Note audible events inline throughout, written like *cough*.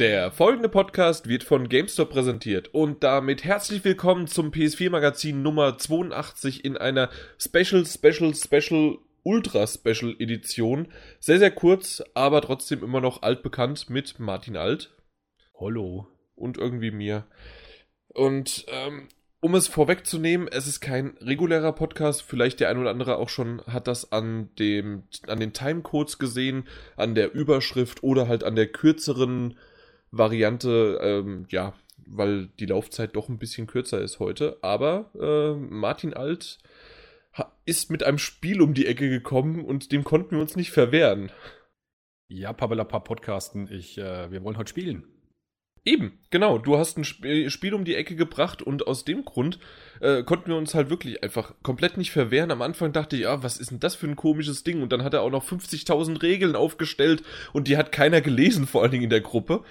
Der folgende Podcast wird von GameStop präsentiert und damit herzlich willkommen zum PS4 Magazin Nummer 82 in einer Special, Special, Special, Ultra Special Edition. Sehr, sehr kurz, aber trotzdem immer noch altbekannt mit Martin Alt. Hallo. Und irgendwie mir. Und ähm, um es vorwegzunehmen, es ist kein regulärer Podcast. Vielleicht der ein oder andere auch schon hat das an dem, an den Timecodes gesehen, an der Überschrift oder halt an der kürzeren Variante, ähm, ja, weil die Laufzeit doch ein bisschen kürzer ist heute. Aber äh, Martin Alt ist mit einem Spiel um die Ecke gekommen und dem konnten wir uns nicht verwehren. Ja, Pavelapa Podcasten, ich, äh, wir wollen heute spielen. Eben, genau. Du hast ein Spiel um die Ecke gebracht und aus dem Grund äh, konnten wir uns halt wirklich einfach komplett nicht verwehren. Am Anfang dachte ich, ja, was ist denn das für ein komisches Ding? Und dann hat er auch noch 50.000 Regeln aufgestellt und die hat keiner gelesen, vor allen Dingen in der Gruppe.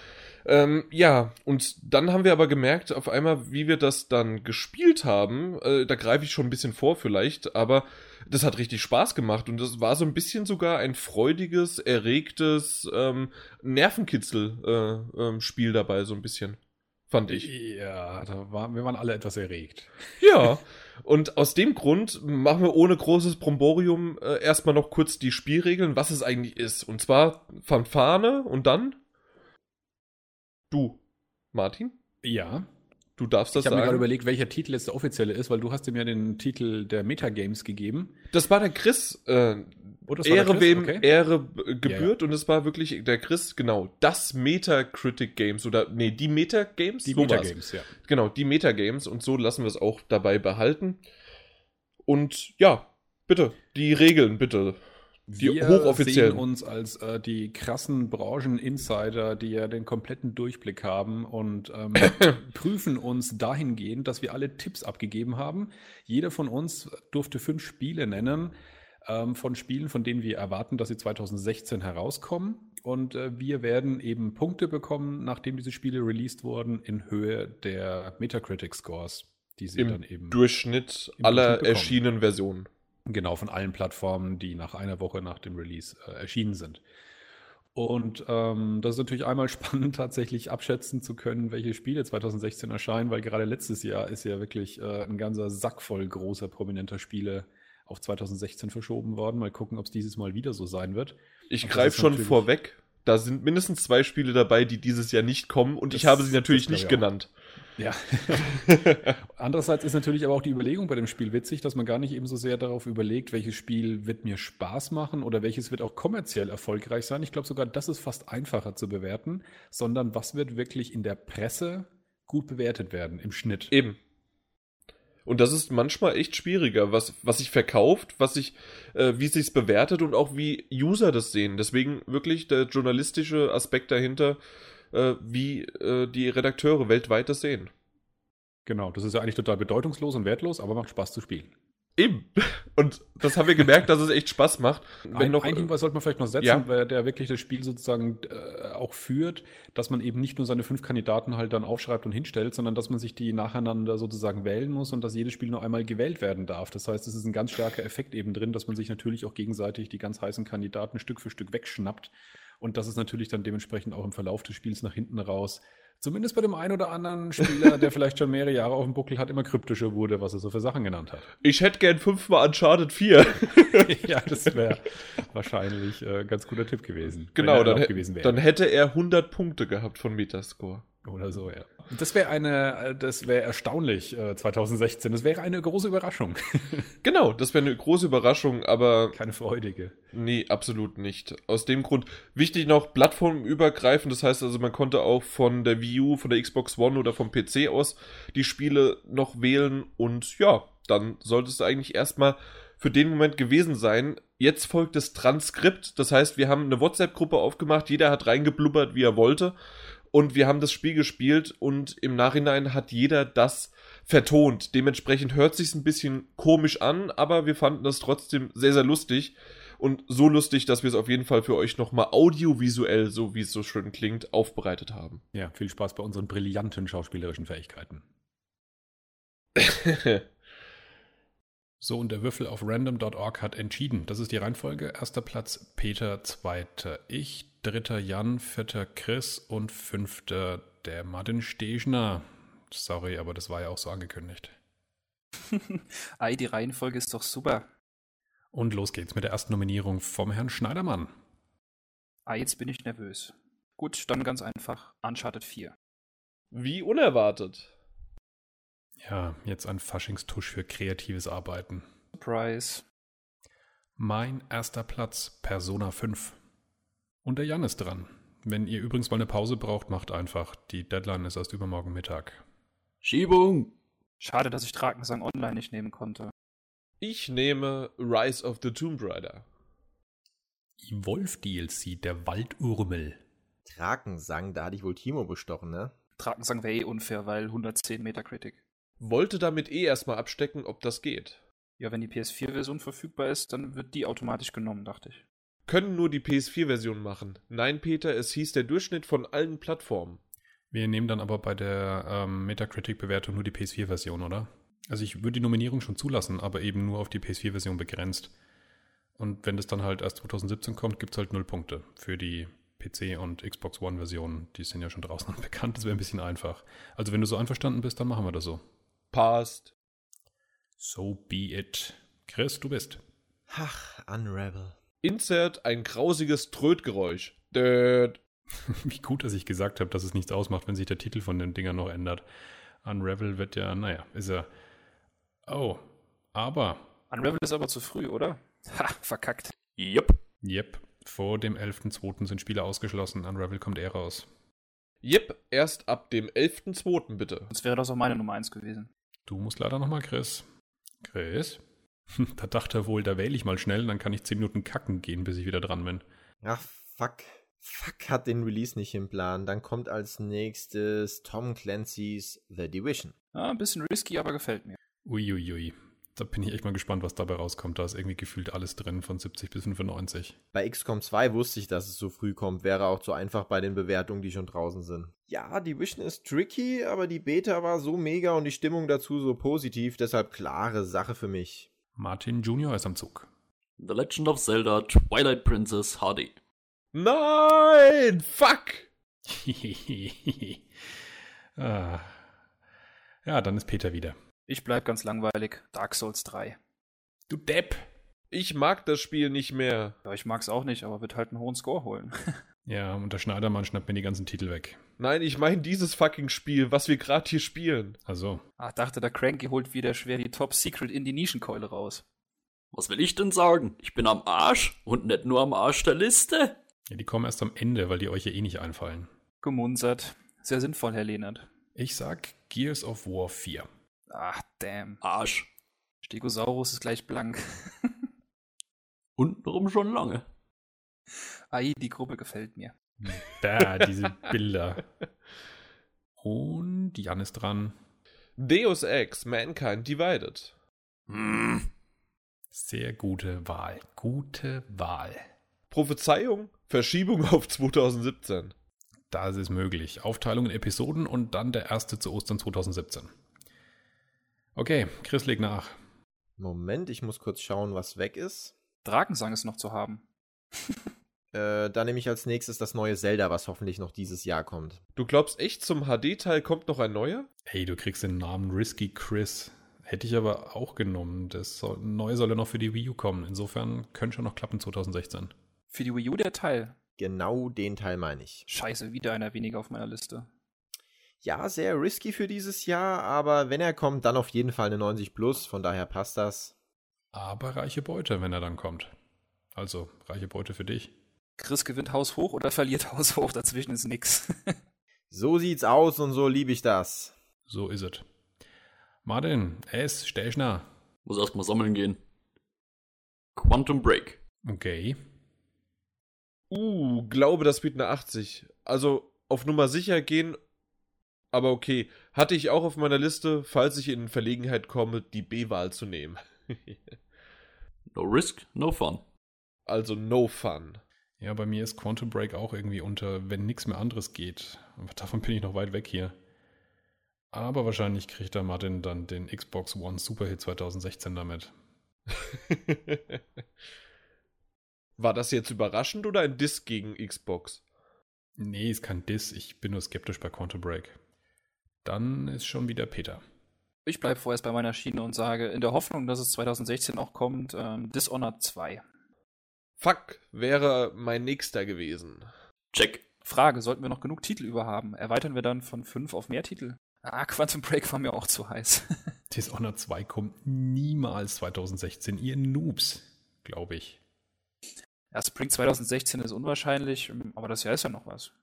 Ähm, ja, und dann haben wir aber gemerkt, auf einmal, wie wir das dann gespielt haben, äh, da greife ich schon ein bisschen vor vielleicht, aber das hat richtig Spaß gemacht und das war so ein bisschen sogar ein freudiges, erregtes ähm, Nervenkitzel-Spiel äh, äh, dabei, so ein bisschen. Fand ich. Ja, da war, wir waren alle etwas erregt. *laughs* Ja, und aus dem Grund machen wir ohne großes Bromborium äh, erstmal noch kurz die Spielregeln, was es eigentlich ist. Und zwar Fanfane und dann Du, Martin? Ja. Du darfst das ich sagen. Ich habe mir gerade überlegt, welcher Titel jetzt der offizielle ist, weil du hast ihm ja den Titel der Metagames gegeben. Das war der Chris. Äh, oh, Ehre Chris? wem okay. Ehre gebührt ja, ja. und es war wirklich der Chris, genau, das Metacritic Games oder nee, die Metagames? Die so Metagames, ja. Genau, die Metagames und so lassen wir es auch dabei behalten. Und ja, bitte, die Regeln bitte. Die wir hochoffiziellen. sehen uns als äh, die krassen Branchen-Insider, die ja den kompletten Durchblick haben und ähm, *coughs* prüfen uns dahingehend, dass wir alle Tipps abgegeben haben. Jeder von uns durfte fünf Spiele nennen ähm, von Spielen, von denen wir erwarten, dass sie 2016 herauskommen. Und äh, wir werden eben Punkte bekommen, nachdem diese Spiele released wurden, in Höhe der Metacritic-Scores, die sie Im dann eben Durchschnitt aller erschienenen Versionen. Genau, von allen Plattformen, die nach einer Woche nach dem Release äh, erschienen sind. Und ähm, das ist natürlich einmal *laughs* spannend, tatsächlich abschätzen zu können, welche Spiele 2016 erscheinen, weil gerade letztes Jahr ist ja wirklich äh, ein ganzer Sack voll großer, prominenter Spiele auf 2016 verschoben worden. Mal gucken, ob es dieses Mal wieder so sein wird. Ich greife schon vorweg. Da sind mindestens zwei Spiele dabei, die dieses Jahr nicht kommen und das, ich habe sie natürlich nicht genannt. Ja. *laughs* Andererseits ist natürlich aber auch die Überlegung bei dem Spiel witzig, dass man gar nicht eben so sehr darauf überlegt, welches Spiel wird mir Spaß machen oder welches wird auch kommerziell erfolgreich sein. Ich glaube sogar, das ist fast einfacher zu bewerten, sondern was wird wirklich in der Presse gut bewertet werden im Schnitt. Eben. Und das ist manchmal echt schwieriger, was, was sich verkauft, was sich, äh, wie sich bewertet und auch wie User das sehen. Deswegen wirklich der journalistische Aspekt dahinter äh, wie äh, die Redakteure weltweit das sehen. Genau, das ist ja eigentlich total bedeutungslos und wertlos, aber macht Spaß zu spielen. Eben. Und das haben wir gemerkt, dass es echt Spaß macht. Wenn ein, noch, ein Hinweis sollte man vielleicht noch setzen, ja. weil der wirklich das Spiel sozusagen äh, auch führt, dass man eben nicht nur seine fünf Kandidaten halt dann aufschreibt und hinstellt, sondern dass man sich die nacheinander sozusagen wählen muss und dass jedes Spiel nur einmal gewählt werden darf. Das heißt, es ist ein ganz starker Effekt eben drin, dass man sich natürlich auch gegenseitig die ganz heißen Kandidaten Stück für Stück wegschnappt und das ist natürlich dann dementsprechend auch im Verlauf des Spiels nach hinten raus, zumindest bei dem einen oder anderen Spieler, der vielleicht schon mehrere Jahre auf dem Buckel hat, immer kryptischer wurde, was er so für Sachen genannt hat. Ich hätte gern fünfmal Uncharted 4. *laughs* ja, das wäre wahrscheinlich äh, ein ganz guter Tipp gewesen. Genau, dann, gewesen dann hätte er 100 Punkte gehabt von Metascore. Oder so, ja. Das wäre eine, äh, das wäre erstaunlich äh, 2016. Das wäre eine große Überraschung. *laughs* genau, das wäre eine große Überraschung, aber. Keine freudige. Nee, absolut nicht. Aus dem Grund, wichtig noch, plattformübergreifend. Das heißt also, man konnte auch von der Wii U, von der Xbox One oder vom PC aus die Spiele noch wählen und ja, dann sollte es eigentlich erstmal für den Moment gewesen sein. Jetzt folgt das Transkript. Das heißt, wir haben eine WhatsApp-Gruppe aufgemacht. Jeder hat reingeblubbert, wie er wollte. Und wir haben das Spiel gespielt und im Nachhinein hat jeder das vertont. Dementsprechend hört sich ein bisschen komisch an, aber wir fanden das trotzdem sehr, sehr lustig. Und so lustig, dass wir es auf jeden Fall für euch nochmal audiovisuell, so wie es so schön klingt, aufbereitet haben. Ja, viel Spaß bei unseren brillanten schauspielerischen Fähigkeiten. *laughs* so, und der Würfel auf random.org hat entschieden. Das ist die Reihenfolge. Erster Platz Peter, zweiter ich, dritter Jan, vierter Chris und fünfter der Martin Stechner. Sorry, aber das war ja auch so angekündigt. *laughs* Ei, die Reihenfolge ist doch super. Und los geht's mit der ersten Nominierung vom Herrn Schneidermann. Ah, jetzt bin ich nervös. Gut, dann ganz einfach. Uncharted 4. Wie unerwartet. Ja, jetzt ein Faschingstusch für kreatives Arbeiten. Surprise. Mein erster Platz, Persona 5. Und der Jan ist dran. Wenn ihr übrigens mal eine Pause braucht, macht einfach. Die Deadline ist erst übermorgen Mittag. Schiebung! Schade, dass ich Drakensang online nicht nehmen konnte. Ich nehme Rise of the Tomb Raider. Wolf DLC, der Waldurmel. Drakensang, da hatte ich wohl Timo bestochen, ne? Drakensang wäre eh unfair, weil 110 Metakritik. Wollte damit eh erstmal abstecken, ob das geht. Ja, wenn die PS4-Version verfügbar ist, dann wird die automatisch genommen, dachte ich. Können nur die PS4-Version machen. Nein, Peter, es hieß der Durchschnitt von allen Plattformen. Wir nehmen dann aber bei der ähm, Metacritic-Bewertung nur die PS4-Version, oder? Also ich würde die Nominierung schon zulassen, aber eben nur auf die PS4-Version begrenzt. Und wenn das dann halt erst 2017 kommt, gibt es halt null Punkte für die PC- und Xbox One-Versionen. Die sind ja schon draußen *laughs* und bekannt, das wäre ein bisschen einfach. Also wenn du so einverstanden bist, dann machen wir das so. Passt. So be it. Chris, du bist. Ach, Unravel. Insert ein grausiges Trötgeräusch. Död. *laughs* Wie gut, dass ich gesagt habe, dass es nichts ausmacht, wenn sich der Titel von den Dingern noch ändert. Unravel wird ja, naja, ist er Oh, aber. Unravel ist aber zu früh, oder? Ha, verkackt. Yep. Yep. Vor dem 11.2. sind Spiele ausgeschlossen. Unravel kommt eher raus. Yep, erst ab dem 11.2. bitte. Das wäre das auch meine Nummer 1 gewesen. Du musst leider nochmal, Chris. Chris? *laughs* da dachte er wohl, da wähle ich mal schnell, dann kann ich 10 Minuten kacken gehen, bis ich wieder dran bin. Ach, fuck. Fuck hat den Release nicht im Plan. Dann kommt als nächstes Tom Clancy's The Division. Ah, ein bisschen risky, aber gefällt mir. Uiuiui. Da bin ich echt mal gespannt, was dabei rauskommt. Da ist irgendwie gefühlt alles drin, von 70 bis 95. Bei XCOM 2 wusste ich, dass es so früh kommt. Wäre auch zu einfach bei den Bewertungen, die schon draußen sind. Ja, die Vision ist tricky, aber die Beta war so mega und die Stimmung dazu so positiv. Deshalb klare Sache für mich. Martin Junior ist am Zug. The Legend of Zelda Twilight Princess HD. Nein! Fuck! *laughs* ah. Ja, dann ist Peter wieder. Ich bleib ganz langweilig. Dark Souls 3. Du Depp! Ich mag das Spiel nicht mehr. Ja, ich mag's auch nicht, aber wird halt einen hohen Score holen. *laughs* ja, und der Schneidermann schnappt mir die ganzen Titel weg. Nein, ich meine dieses fucking Spiel, was wir gerade hier spielen. Also. Ach, dachte, der Cranky holt wieder schwer die Top Secret in die Nischenkeule raus. Was will ich denn sagen? Ich bin am Arsch und nicht nur am Arsch der Liste. Ja, die kommen erst am Ende, weil die euch ja eh nicht einfallen. Gemunzert. Sehr sinnvoll, Herr Lehnert. Ich sag Gears of War 4. Ach, damn. Arsch. Stegosaurus ist gleich blank. *laughs* Untenrum schon lange. *laughs* Ai, die Gruppe gefällt mir. Da, diese Bilder. *laughs* Und Jan ist dran. Deus Ex, Mankind Divided. Hm. Sehr gute Wahl. Gute Wahl. Prophezeiung, Verschiebung auf 2017. Das ist möglich. Aufteilung in Episoden und dann der erste zu Ostern 2017. Okay, Chris legt nach. Moment, ich muss kurz schauen, was weg ist. Drakensang ist noch zu haben. *laughs* äh, dann nehme ich als nächstes das neue Zelda, was hoffentlich noch dieses Jahr kommt. Du glaubst echt, zum HD-Teil kommt noch ein neuer? Hey, du kriegst den Namen Risky Chris. Hätte ich aber auch genommen. Das soll, neu soll ja noch für die Wii U kommen. Insofern könnte schon noch klappen 2016. Für die Wii U der Teil? Genau den Teil meine ich. Scheiße, wieder einer weniger auf meiner Liste ja, sehr risky für dieses Jahr, aber wenn er kommt, dann auf jeden Fall eine 90 plus, von daher passt das. Aber reiche Beute, wenn er dann kommt. Also, reiche Beute für dich. Chris gewinnt Haus hoch oder verliert *laughs* Haus hoch, dazwischen ist nix. *laughs* so sieht's aus und so liebe ich das. So ist es. Martin, S, Stechner. Muss erstmal sammeln gehen. Quantum Break. Okay. Uh, glaube, das wird eine 80. Also auf Nummer sicher gehen aber okay, hatte ich auch auf meiner Liste, falls ich in Verlegenheit komme, die B-Wahl zu nehmen. *laughs* no risk, no fun. Also no fun. Ja, bei mir ist Quantum Break auch irgendwie unter, wenn nichts mehr anderes geht. Davon bin ich noch weit weg hier. Aber wahrscheinlich kriegt da Martin dann den Xbox One Superhit 2016 damit. *laughs* War das jetzt überraschend oder ein Diss gegen Xbox? Nee, ist kein Diss. Ich bin nur skeptisch bei Quantum Break. Dann ist schon wieder Peter. Ich bleibe vorerst bei meiner Schiene und sage, in der Hoffnung, dass es 2016 auch kommt, ähm, Dishonored 2. Fuck, wäre mein nächster gewesen. Check. Frage, sollten wir noch genug Titel überhaben? Erweitern wir dann von fünf auf mehr Titel? Ah, Quantum Break war mir auch zu heiß. *laughs* Dishonored 2 kommt niemals 2016, ihr Noobs, glaube ich. Ja, Spring 2016 ist unwahrscheinlich, aber das Jahr ist ja noch was.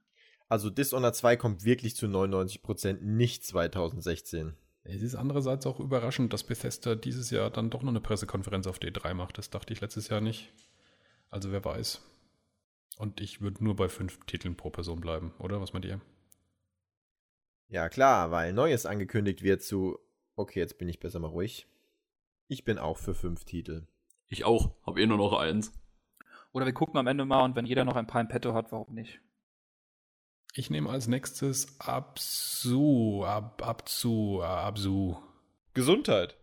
Also Dishonored 2 kommt wirklich zu 99% nicht 2016. Es ist andererseits auch überraschend, dass Bethesda dieses Jahr dann doch noch eine Pressekonferenz auf D3 macht. Das dachte ich letztes Jahr nicht. Also wer weiß. Und ich würde nur bei fünf Titeln pro Person bleiben, oder? Was meint ihr? Ja, klar, weil Neues angekündigt wird zu. Okay, jetzt bin ich besser mal ruhig. Ich bin auch für fünf Titel. Ich auch. Hab eh nur noch eins. Oder wir gucken am Ende mal und wenn jeder noch ein paar im Petto hat, warum nicht? Ich nehme als nächstes Absu, Ab, Abzu, Absu. Gesundheit.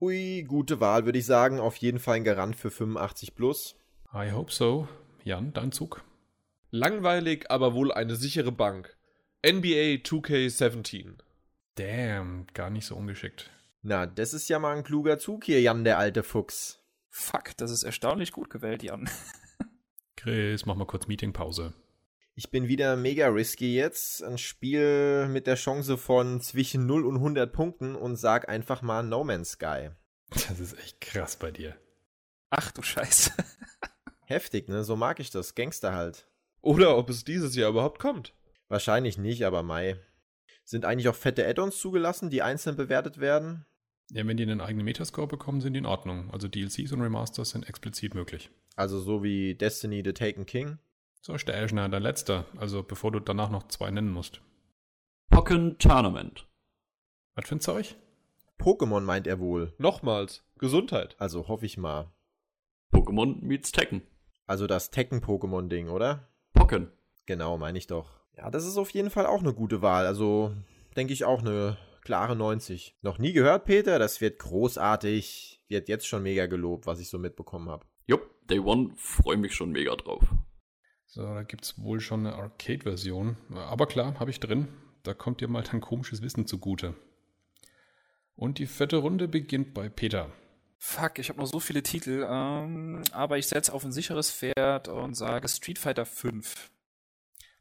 Ui, gute Wahl, würde ich sagen. Auf jeden Fall ein Garant für 85 plus. I hope so. Jan, dein Zug. Langweilig, aber wohl eine sichere Bank. NBA 2K17. Damn, gar nicht so ungeschickt. Na, das ist ja mal ein kluger Zug hier, Jan, der alte Fuchs. Fuck, das ist erstaunlich gut gewählt, Jan. *laughs* Chris, mach mal kurz Meetingpause. Ich bin wieder mega risky jetzt. Ein Spiel mit der Chance von zwischen 0 und 100 Punkten und sag einfach mal No Man's Sky. Das ist echt krass bei dir. Ach du Scheiße. Heftig, ne? So mag ich das. Gangster halt. Oder ob es dieses Jahr überhaupt kommt. Wahrscheinlich nicht, aber Mai. Sind eigentlich auch fette Add-ons zugelassen, die einzeln bewertet werden? Ja, wenn die einen eigenen Metascore bekommen, sind die in Ordnung. Also DLCs und Remasters sind explizit möglich. Also so wie Destiny The Taken King? So, Stäschner, der letzte. Also bevor du danach noch zwei nennen musst. Pokken Tournament. Was für ein Zeug? Pokémon meint er wohl. Nochmals. Gesundheit. Also hoffe ich mal. Pokémon meets Tekken. Also das Tekken-Pokémon-Ding, oder? Pokken. Genau, meine ich doch. Ja, das ist auf jeden Fall auch eine gute Wahl. Also denke ich auch eine klare 90. Noch nie gehört, Peter? Das wird großartig. Wird jetzt schon mega gelobt, was ich so mitbekommen habe. Jupp, Day One, freue mich schon mega drauf. So, da gibt es wohl schon eine Arcade-Version. Aber klar, habe ich drin. Da kommt dir mal dein komisches Wissen zugute. Und die vierte Runde beginnt bei Peter. Fuck, ich habe noch so viele Titel, ähm, aber ich setze auf ein sicheres Pferd und sage Street Fighter 5.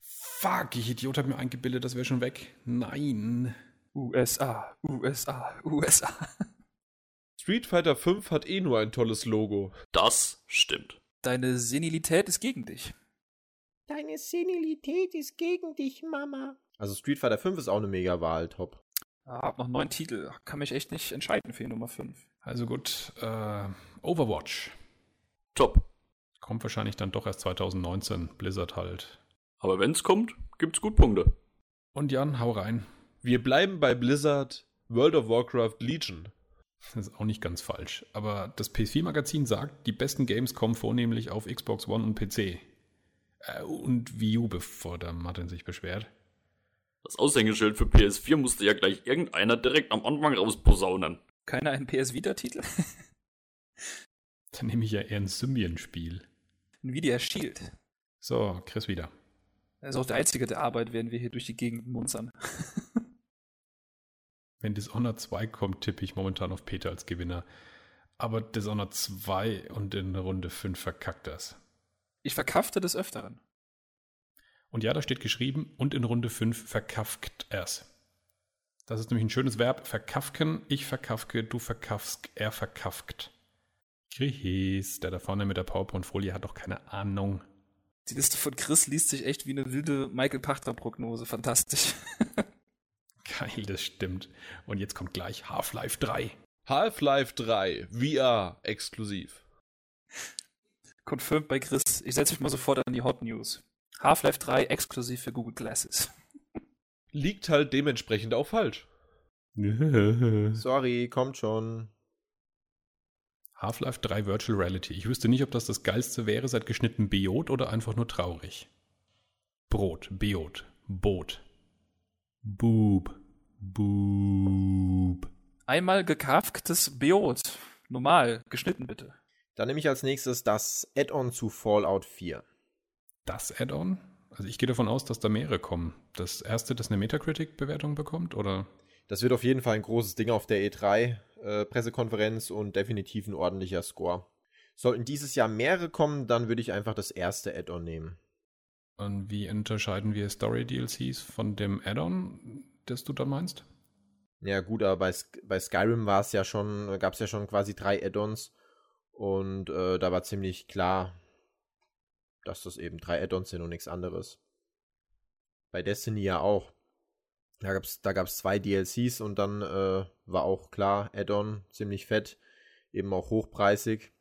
Fuck, ich Idiot habe mir eingebildet, das wäre schon weg. Nein. USA, USA, USA. *laughs* Street Fighter 5 hat eh nur ein tolles Logo. Das stimmt. Deine Senilität ist gegen dich. Deine Senilität ist gegen dich, Mama. Also Street Fighter 5 ist auch eine mega Wahl, top. Ah, hab noch neun Titel. Kann mich echt nicht entscheiden für die Nummer 5. Also gut, äh, Overwatch. Top. Kommt wahrscheinlich dann doch erst 2019. Blizzard halt. Aber wenn's kommt, gibt's gut Punkte. Und Jan, hau rein. Wir bleiben bei Blizzard World of Warcraft Legion. Das ist auch nicht ganz falsch. Aber das PS4-Magazin sagt, die besten Games kommen vornehmlich auf Xbox One und PC. Äh, und Wii U, bevor der Martin sich beschwert. Das Aushängeschild für PS4 musste ja gleich irgendeiner direkt am Anfang rausposaunen. Keiner ein PS Vita-Titel? *laughs* Dann nehme ich ja eher ein Symbian-Spiel. Nvidia Shield. So, Chris wieder. Das ist auch der einzige der Arbeit, werden wir hier durch die Gegend munzern. *laughs* Wenn Dishonored 2 kommt, tippe ich momentan auf Peter als Gewinner. Aber Dishonored 2 und in Runde 5 verkackt das. Ich verkaffte des Öfteren. Und ja, da steht geschrieben, und in Runde 5 verkafkt er's. Das ist nämlich ein schönes Verb. Verkafken, ich verkafke, du verkaffst, er verkafkt. Chris, der da vorne mit der PowerPoint-Folie hat doch keine Ahnung. Die Liste von Chris liest sich echt wie eine wilde Michael Pachter-Prognose. Fantastisch. *laughs* Geil, das stimmt. Und jetzt kommt gleich Half-Life 3. Half-Life 3 VR exklusiv. Confirmed bei Chris. Ich setze mich mal sofort an die Hot News. Half-Life 3 exklusiv für Google Glasses. Liegt halt dementsprechend auch falsch. *laughs* Sorry, kommt schon. Half-Life 3 Virtual Reality. Ich wüsste nicht, ob das das geilste wäre seit geschnitten Biot oder einfach nur traurig. Brot, Biot, Boot. Boob, Boob. Einmal gekafktes Biot. Normal, geschnitten bitte. Dann nehme ich als nächstes das Add-on zu Fallout 4. Das Add-on? Also ich gehe davon aus, dass da mehrere kommen. Das erste, das eine Metacritic-Bewertung bekommt, oder? Das wird auf jeden Fall ein großes Ding auf der E3-Pressekonferenz äh, und definitiv ein ordentlicher Score. Sollten dieses Jahr mehrere kommen, dann würde ich einfach das erste Add-on nehmen. Und wie unterscheiden wir Story-DLCs von dem Add-on, das du dann meinst? Ja, gut, aber bei, bei Skyrim war es ja schon, gab es ja schon quasi drei Add-ons und äh, da war ziemlich klar, dass das eben drei Add-ons sind und nichts anderes. Bei Destiny ja auch. Da gab es da gab's zwei DLCs und dann äh, war auch klar, Add-on, ziemlich fett, eben auch hochpreisig.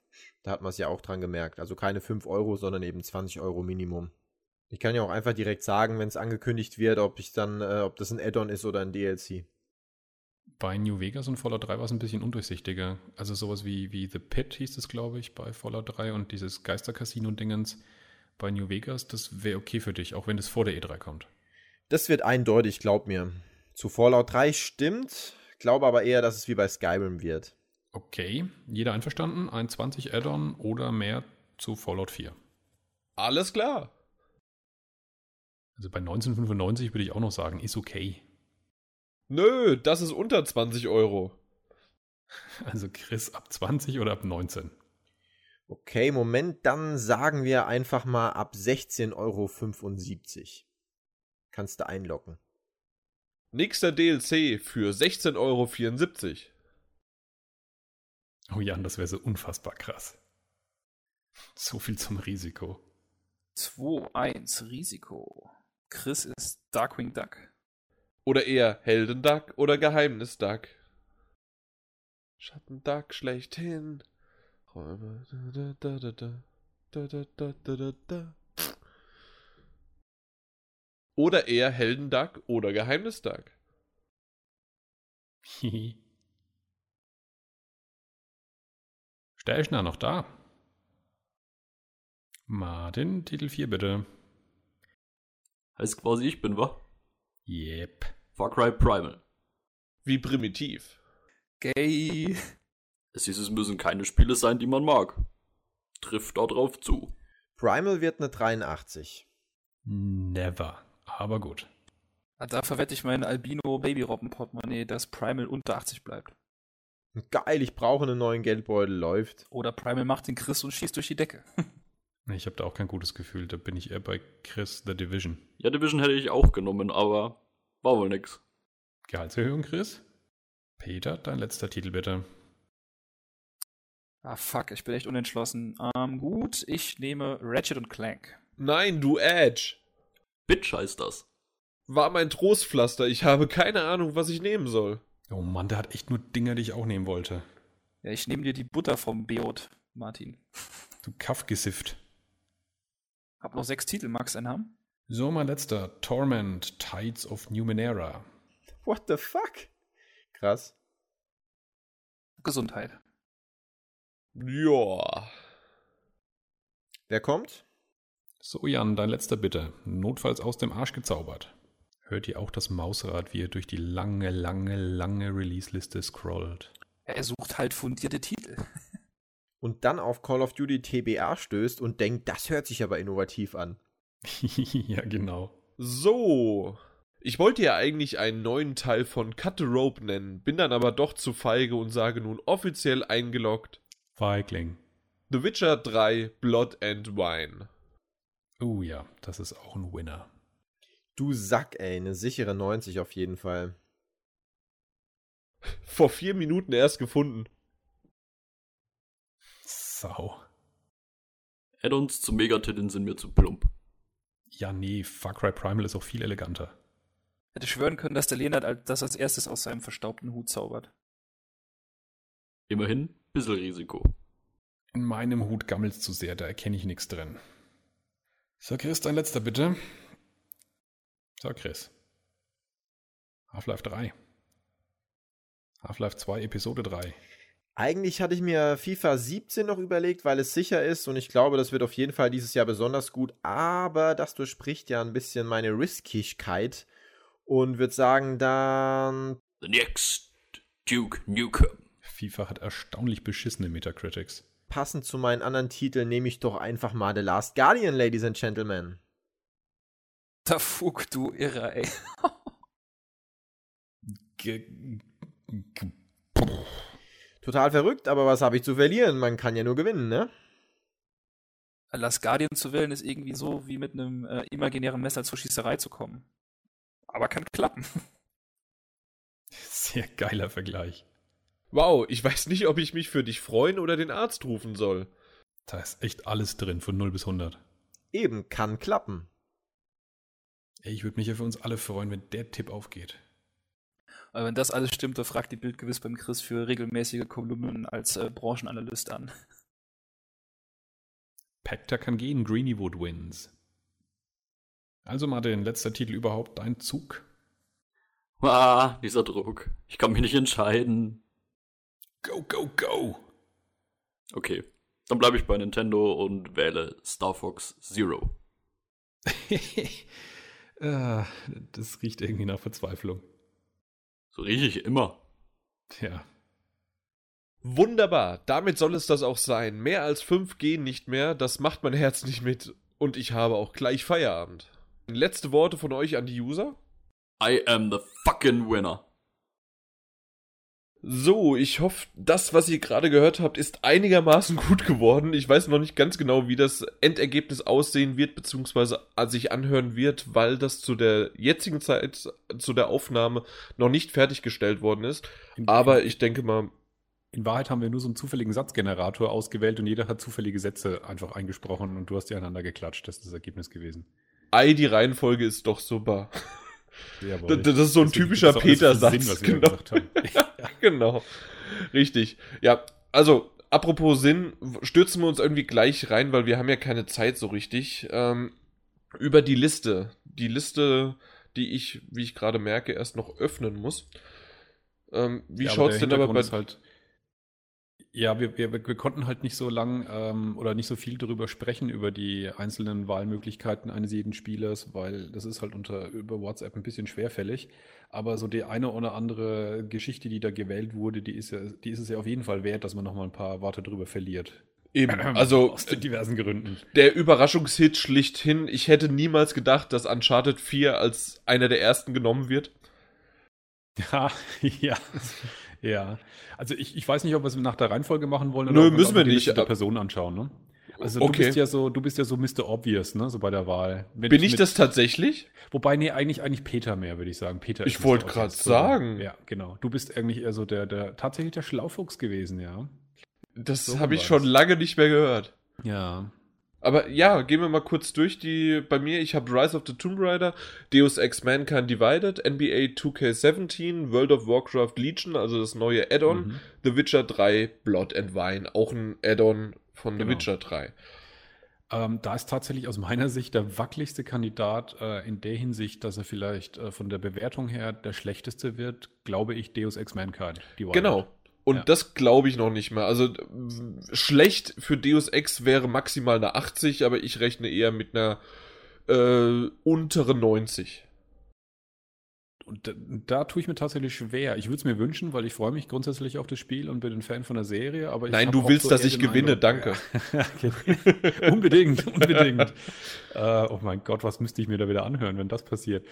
Da hat man es ja auch dran gemerkt. Also keine 5 Euro, sondern eben 20 Euro Minimum. Ich kann ja auch einfach direkt sagen, wenn es angekündigt wird, ob ich dann, äh, ob das ein Add-on ist oder ein DLC. Bei New Vegas und Fallout 3 war es ein bisschen undurchsichtiger. Also sowas wie, wie The Pit hieß es, glaube ich, bei Fallout 3 und dieses Geistercasino-Dingens bei New Vegas, das wäre okay für dich, auch wenn es vor der E3 kommt. Das wird eindeutig, glaub mir. Zu Fallout 3 stimmt, glaube aber eher, dass es wie bei Skyrim wird. Okay, jeder einverstanden? Ein 20 Add-on oder mehr zu Fallout 4. Alles klar. Also bei 1995 würde ich auch noch sagen, ist okay. Nö, das ist unter 20 Euro. Also Chris ab 20 oder ab 19? Okay, Moment, dann sagen wir einfach mal ab 16,75 Euro. Kannst du einloggen. Nächster DLC für 16,74 Euro. Oh Jan, das wäre so unfassbar krass. So viel zum Risiko. 2-1 Risiko. Chris ist Darkwing Duck. Oder eher Heldenduck oder Geheimnisduck. Schattenduck schlechthin. Oder eher Heldenduck oder Geheimnisduck. *laughs* Stellschner noch da? Martin, Titel 4 bitte. Heißt quasi ich bin, wa? Yep. Far Cry Primal. Wie primitiv. Gay. Es hieß, es müssen keine Spiele sein, die man mag. Trifft da drauf zu. Primal wird eine 83. Never. Aber gut. Ah, da verwette ich mein Albino Baby Robben Portemonnaie, dass Primal unter 80 bleibt. Geil, ich brauche einen neuen Geldbeutel, läuft. Oder Primal macht den Chris und schießt durch die Decke. *laughs* Ich habe da auch kein gutes Gefühl. Da bin ich eher bei Chris The Division. Ja, Division hätte ich auch genommen, aber war wohl nix. Gehaltserhöhung, Chris? Peter, dein letzter Titel bitte. Ah, fuck, ich bin echt unentschlossen. Ähm, gut, ich nehme Ratchet und Clank. Nein, du Edge. Bitch heißt das. War mein Trostpflaster. Ich habe keine Ahnung, was ich nehmen soll. Oh Mann, der hat echt nur Dinge, die ich auch nehmen wollte. Ja, ich nehme dir die Butter vom Beot, Martin. Du Kaffgesift. Hab noch sechs Titel, magst du einen haben? So, mein letzter. Torment, Tides of Numenera. What the fuck? Krass. Gesundheit. Ja. Wer kommt? So, Jan, dein letzter bitte. Notfalls aus dem Arsch gezaubert. Hört ihr auch das Mausrad, wie er durch die lange, lange, lange Release-Liste scrollt? Er sucht halt fundierte Titel. *laughs* Und dann auf Call of Duty TBA stößt und denkt, das hört sich aber innovativ an. *laughs* ja, genau. So. Ich wollte ja eigentlich einen neuen Teil von Cut the Rope nennen, bin dann aber doch zu feige und sage nun offiziell eingeloggt Feigling. The Witcher 3 Blood and Wine. Oh ja, das ist auch ein Winner. Du Sack, ey, eine sichere 90 auf jeden Fall. *laughs* Vor vier Minuten erst gefunden. Sau. Add-ons zu Megatiteln sind mir zu plump. Ja, nee, Far Cry Primal ist auch viel eleganter. Hätte schwören können, dass der Leonard das als erstes aus seinem verstaubten Hut zaubert. Immerhin, bisschen Risiko. In meinem Hut gammelt's zu sehr, da erkenne ich nichts drin. So, Chris, dein letzter bitte. So, Chris. Half-Life 3. Half-Life 2, Episode 3. Eigentlich hatte ich mir FIFA 17 noch überlegt, weil es sicher ist und ich glaube, das wird auf jeden Fall dieses Jahr besonders gut, aber das durchspricht ja ein bisschen meine Riskigkeit und würde sagen, dann. The next Duke Nukem. FIFA hat erstaunlich beschissene Metacritics. passend zu meinen anderen Titeln nehme ich doch einfach mal The Last Guardian, Ladies and Gentlemen. Da Fug, du Irrer, ey. Total verrückt, aber was habe ich zu verlieren? Man kann ja nur gewinnen, ne? Last Guardian zu wählen ist irgendwie so, wie mit einem äh, imaginären Messer zur Schießerei zu kommen. Aber kann klappen. Sehr geiler Vergleich. Wow, ich weiß nicht, ob ich mich für dich freuen oder den Arzt rufen soll. Da ist echt alles drin, von 0 bis 100. Eben, kann klappen. Ey, ich würde mich ja für uns alle freuen, wenn der Tipp aufgeht. Aber wenn das alles stimmt, dann fragt die Bild gewiss beim Chris für regelmäßige Kolumnen als äh, Branchenanalyst an. Pector kann gehen, Greenywood wins. Also Martin, letzter Titel überhaupt, dein Zug? Ah, dieser Druck. Ich kann mich nicht entscheiden. Go, go, go! Okay, dann bleibe ich bei Nintendo und wähle Star Fox Zero. *laughs* Ah, das riecht irgendwie nach Verzweiflung. So rieche ich immer. Ja. Wunderbar, damit soll es das auch sein. Mehr als 5 gehen nicht mehr, das macht mein Herz nicht mit. Und ich habe auch gleich Feierabend. Letzte Worte von euch an die User? I am the fucking winner. So, ich hoffe, das, was ihr gerade gehört habt, ist einigermaßen gut geworden. Ich weiß noch nicht ganz genau, wie das Endergebnis aussehen wird, beziehungsweise sich anhören wird, weil das zu der jetzigen Zeit, zu der Aufnahme, noch nicht fertiggestellt worden ist. Aber ich denke mal. In Wahrheit haben wir nur so einen zufälligen Satzgenerator ausgewählt und jeder hat zufällige Sätze einfach eingesprochen und du hast die aneinander geklatscht. Das ist das Ergebnis gewesen. Ei, die Reihenfolge ist doch super. *laughs* Jawohl. Das, das ist so ein typischer es Peter-Satz. Genau. *laughs* ja, genau. Richtig. Ja, also, apropos Sinn, stürzen wir uns irgendwie gleich rein, weil wir haben ja keine Zeit so richtig. Ähm, über die Liste. Die Liste, die ich, wie ich gerade merke, erst noch öffnen muss. Ähm, wie Ja, schaut's der denn aber bei. ist halt, ja, wir, wir, wir konnten halt nicht so lang ähm, oder nicht so viel darüber sprechen, über die einzelnen Wahlmöglichkeiten eines jeden Spielers, weil das ist halt unter über WhatsApp ein bisschen schwerfällig. Aber so die eine oder andere Geschichte, die da gewählt wurde, die ist ja, die ist es ja auf jeden Fall wert, dass man noch mal ein paar Worte drüber verliert. Eben, *clears throat* also Aus diversen Gründen. der Überraschungshit schlichthin. Ich hätte niemals gedacht, dass Uncharted 4 als einer der ersten genommen wird. *laughs* Ja, ja. Ja, also ich, ich weiß nicht, ob wir es nach der Reihenfolge machen wollen Nö, ob müssen wir die nicht, der Person anschauen, ne? Also Okay. du bist ja so, du bist ja so Mr. Obvious, ne, so bei der Wahl. Wenn Bin ich mit- das tatsächlich? Wobei, nee, eigentlich, eigentlich Peter mehr, würde ich sagen. Peter Ich wollte so. sagen. Ja, genau. Du bist eigentlich eher so der, der, tatsächlich der Schlaufuchs gewesen, ja. Das So habe ich schon lange nicht mehr gehört. Ja. Aber ja, gehen wir mal kurz durch die. Bei mir, ich habe Rise of the Tomb Raider, Deus Ex Mankind Divided, NBA 2K17, World of Warcraft Legion, also das neue Add-on, Mhm. The Witcher 3, Blood and Wine, auch ein Add-on von The Genau. Witcher 3. Ähm, da ist tatsächlich aus meiner Sicht der wackeligste Kandidat äh, in der Hinsicht, dass er vielleicht äh, von der Bewertung her der schlechteste wird, glaube ich, Deus Ex Mankind. Divided. Genau. Und Ja. das glaube ich noch nicht mehr. Also schlecht für Deus Ex wäre maximal eine 80, aber ich rechne eher mit einer äh, unteren 90. Und da, da tue ich mir tatsächlich schwer. Ich würde es mir wünschen, weil ich freue mich grundsätzlich auf das Spiel und bin ein Fan von der Serie. Aber Nein, du willst, so dass ich gewinne, Eindruck- danke. *laughs* Okay. unbedingt, unbedingt. *laughs* äh, oh mein Gott, was müsste ich mir da wieder anhören, wenn das passiert?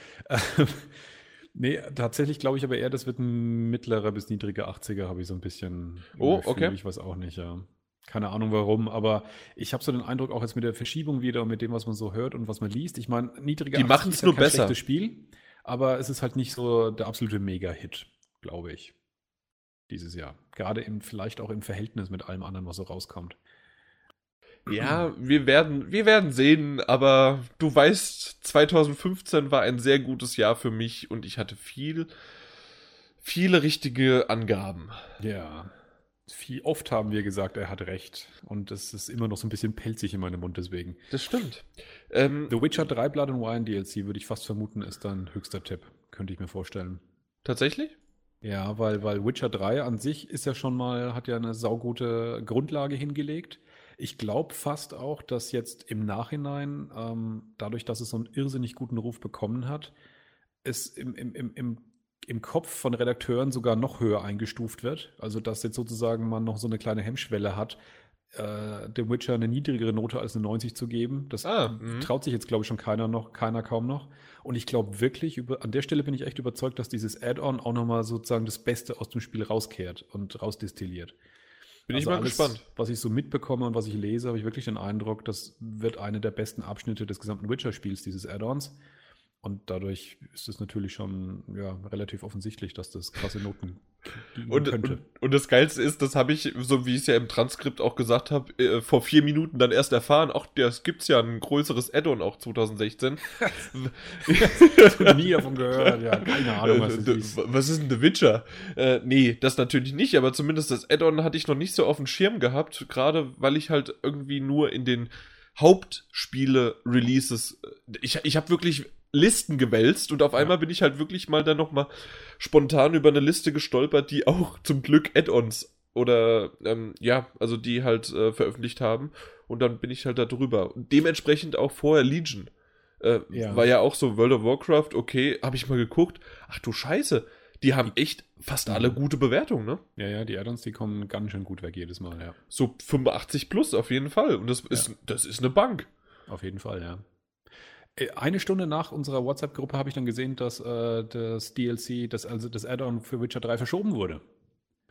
Nee, tatsächlich glaube ich aber eher, das wird ein mittlerer bis niedriger 80er, habe ich so ein bisschen. Oh, Gefühl. okay. Ich weiß auch nicht, ja. Keine Ahnung warum, aber ich habe so den Eindruck, auch jetzt mit der Verschiebung wieder und mit dem, was man so hört und was man liest. Ich meine, niedriger Die 80 machen's ist ja nur kein besser. Spiel, aber es ist halt nicht so der absolute Mega-Hit, glaube ich. Dieses Jahr. Gerade im, vielleicht auch im Verhältnis mit allem anderen, was so rauskommt. Ja, wir werden, wir werden sehen, aber du weißt, 2015 war ein sehr gutes Jahr für mich und ich hatte viel, viele richtige Angaben. Ja. Viel, oft haben wir gesagt, er hat recht. Und es ist immer noch so ein bisschen pelzig in meinem Mund deswegen. Das stimmt. Ähm, The Witcher 3 Blood and Wine DLC würde ich fast vermuten, ist dann höchster Tipp. Könnte ich mir vorstellen. tatsächlich? Ja, weil, weil Witcher 3 an sich ist ja schon mal, hat ja eine saugute Grundlage hingelegt. Ich glaube fast auch, dass jetzt im Nachhinein, ähm, dadurch, dass es so einen irrsinnig guten Ruf bekommen hat, es im, im, im, im, im Kopf von Redakteuren sogar noch höher eingestuft wird. Also, dass jetzt sozusagen man noch so eine kleine Hemmschwelle hat, äh, dem Witcher eine niedrigere Note als eine 90 zu geben. Das ah, traut sich jetzt, glaube ich, schon keiner noch, keiner kaum noch. Und ich glaube wirklich, über, an der Stelle bin ich echt überzeugt, dass dieses Add-on auch nochmal sozusagen das Beste aus dem Spiel rauskehrt und rausdestilliert. Bin also ich mal alles, gespannt. Was ich so mitbekomme und was ich lese, habe ich wirklich den Eindruck, das wird eine der besten Abschnitte des gesamten Witcher-Spiels, dieses Add-ons. Und dadurch ist es natürlich schon ja, relativ offensichtlich, dass das krasse Noten und, und, und, das Geilste ist, das habe ich, so wie ich es ja im Transkript auch gesagt habe, äh, vor vier Minuten dann erst erfahren, ach, das gibt's ja ein größeres Add-on auch 2016. nie davon gehört, ja, keine Ahnung, was das ist. Was ist denn The Witcher? Äh, nee, das natürlich nicht, aber zumindest das Add-on hatte ich noch nicht so auf dem Schirm gehabt, gerade weil ich halt irgendwie nur in den Hauptspiele-Releases, äh, ich, ich habe wirklich Listen gewälzt und auf einmal bin ich halt wirklich mal dann nochmal spontan über eine Liste gestolpert, die auch zum Glück Add-ons oder ähm, ja, also die halt äh, veröffentlicht haben und dann bin ich halt da drüber. Und dementsprechend auch vorher Legion. Äh, ja. War ja auch so World of Warcraft, okay, habe ich mal geguckt. Ach du Scheiße, die haben echt fast alle gute Bewertungen, ne? Ja, ja, die Add-ons, die kommen ganz schön gut weg jedes Mal, ja. So 85 plus auf jeden Fall. Und das ist, ja. das ist eine Bank. Auf jeden Fall, ja. Äh, eine Stunde nach unserer WhatsApp-Gruppe habe ich dann gesehen, dass äh, das DLC, das, also das Add-on für Witcher 3 verschoben wurde.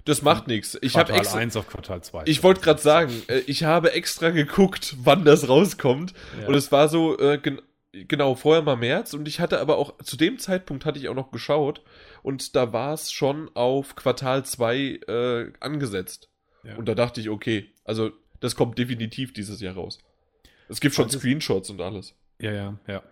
Das macht nichts. Ich habe extra 1 auf Quartal 2. Ich wollte gerade sagen, äh, ich habe extra geguckt, wann das rauskommt ja. und es war so äh, gen genau vorher mal März und ich hatte aber auch zu dem Zeitpunkt hatte ich auch noch geschaut und da war es schon auf Quartal 2 äh, angesetzt. Ja. Und da dachte ich, okay, also das kommt definitiv dieses Jahr raus. Es gibt schon Screenshots und alles. Ja, ja, ja.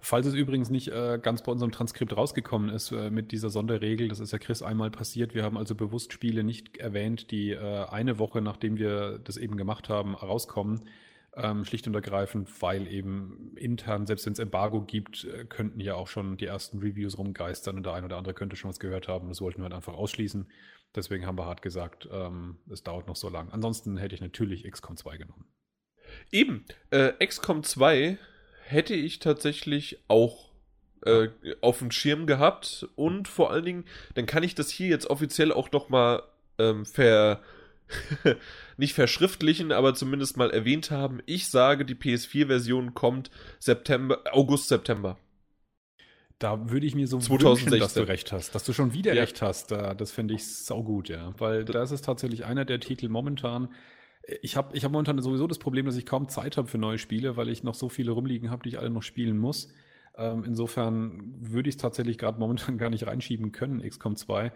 Falls es übrigens nicht äh, ganz bei unserem Transkript rausgekommen ist äh, mit dieser Sonderregel, das ist ja Chris einmal passiert. Wir haben also bewusst Spiele nicht erwähnt, die äh, eine Woche nachdem wir das eben gemacht haben, rauskommen. Ähm, schlicht und ergreifend, weil eben intern, selbst wenn es Embargo gibt, äh, könnten ja auch schon die ersten Reviews rumgeistern und der eine oder andere könnte schon was gehört haben. Das wollten wir halt einfach ausschließen. Deswegen haben wir hart gesagt, ähm, es dauert noch so lang. Ansonsten hätte ich natürlich XCOM 2 genommen. Eben, äh, XCOM 2 hätte ich tatsächlich auch äh, auf dem Schirm gehabt und vor allen Dingen, dann kann ich das hier jetzt offiziell auch noch mal ähm, ver *laughs* nicht verschriftlichen, aber zumindest mal erwähnt haben. Ich sage, die PS4-Version kommt September, August, September. Da würde ich mir so 2016. wünschen, dass du recht hast, dass du schon wieder ja. recht hast. Das finde ich saugut, ja. Weil da ist es tatsächlich einer der Titel momentan, ich habe ich hab momentan sowieso das Problem, dass ich kaum Zeit habe für neue Spiele, weil ich noch so viele rumliegen habe, die ich alle noch spielen muss. Ähm, insofern würde ich es tatsächlich gerade momentan *laughs* gar nicht reinschieben können, XCOM 2.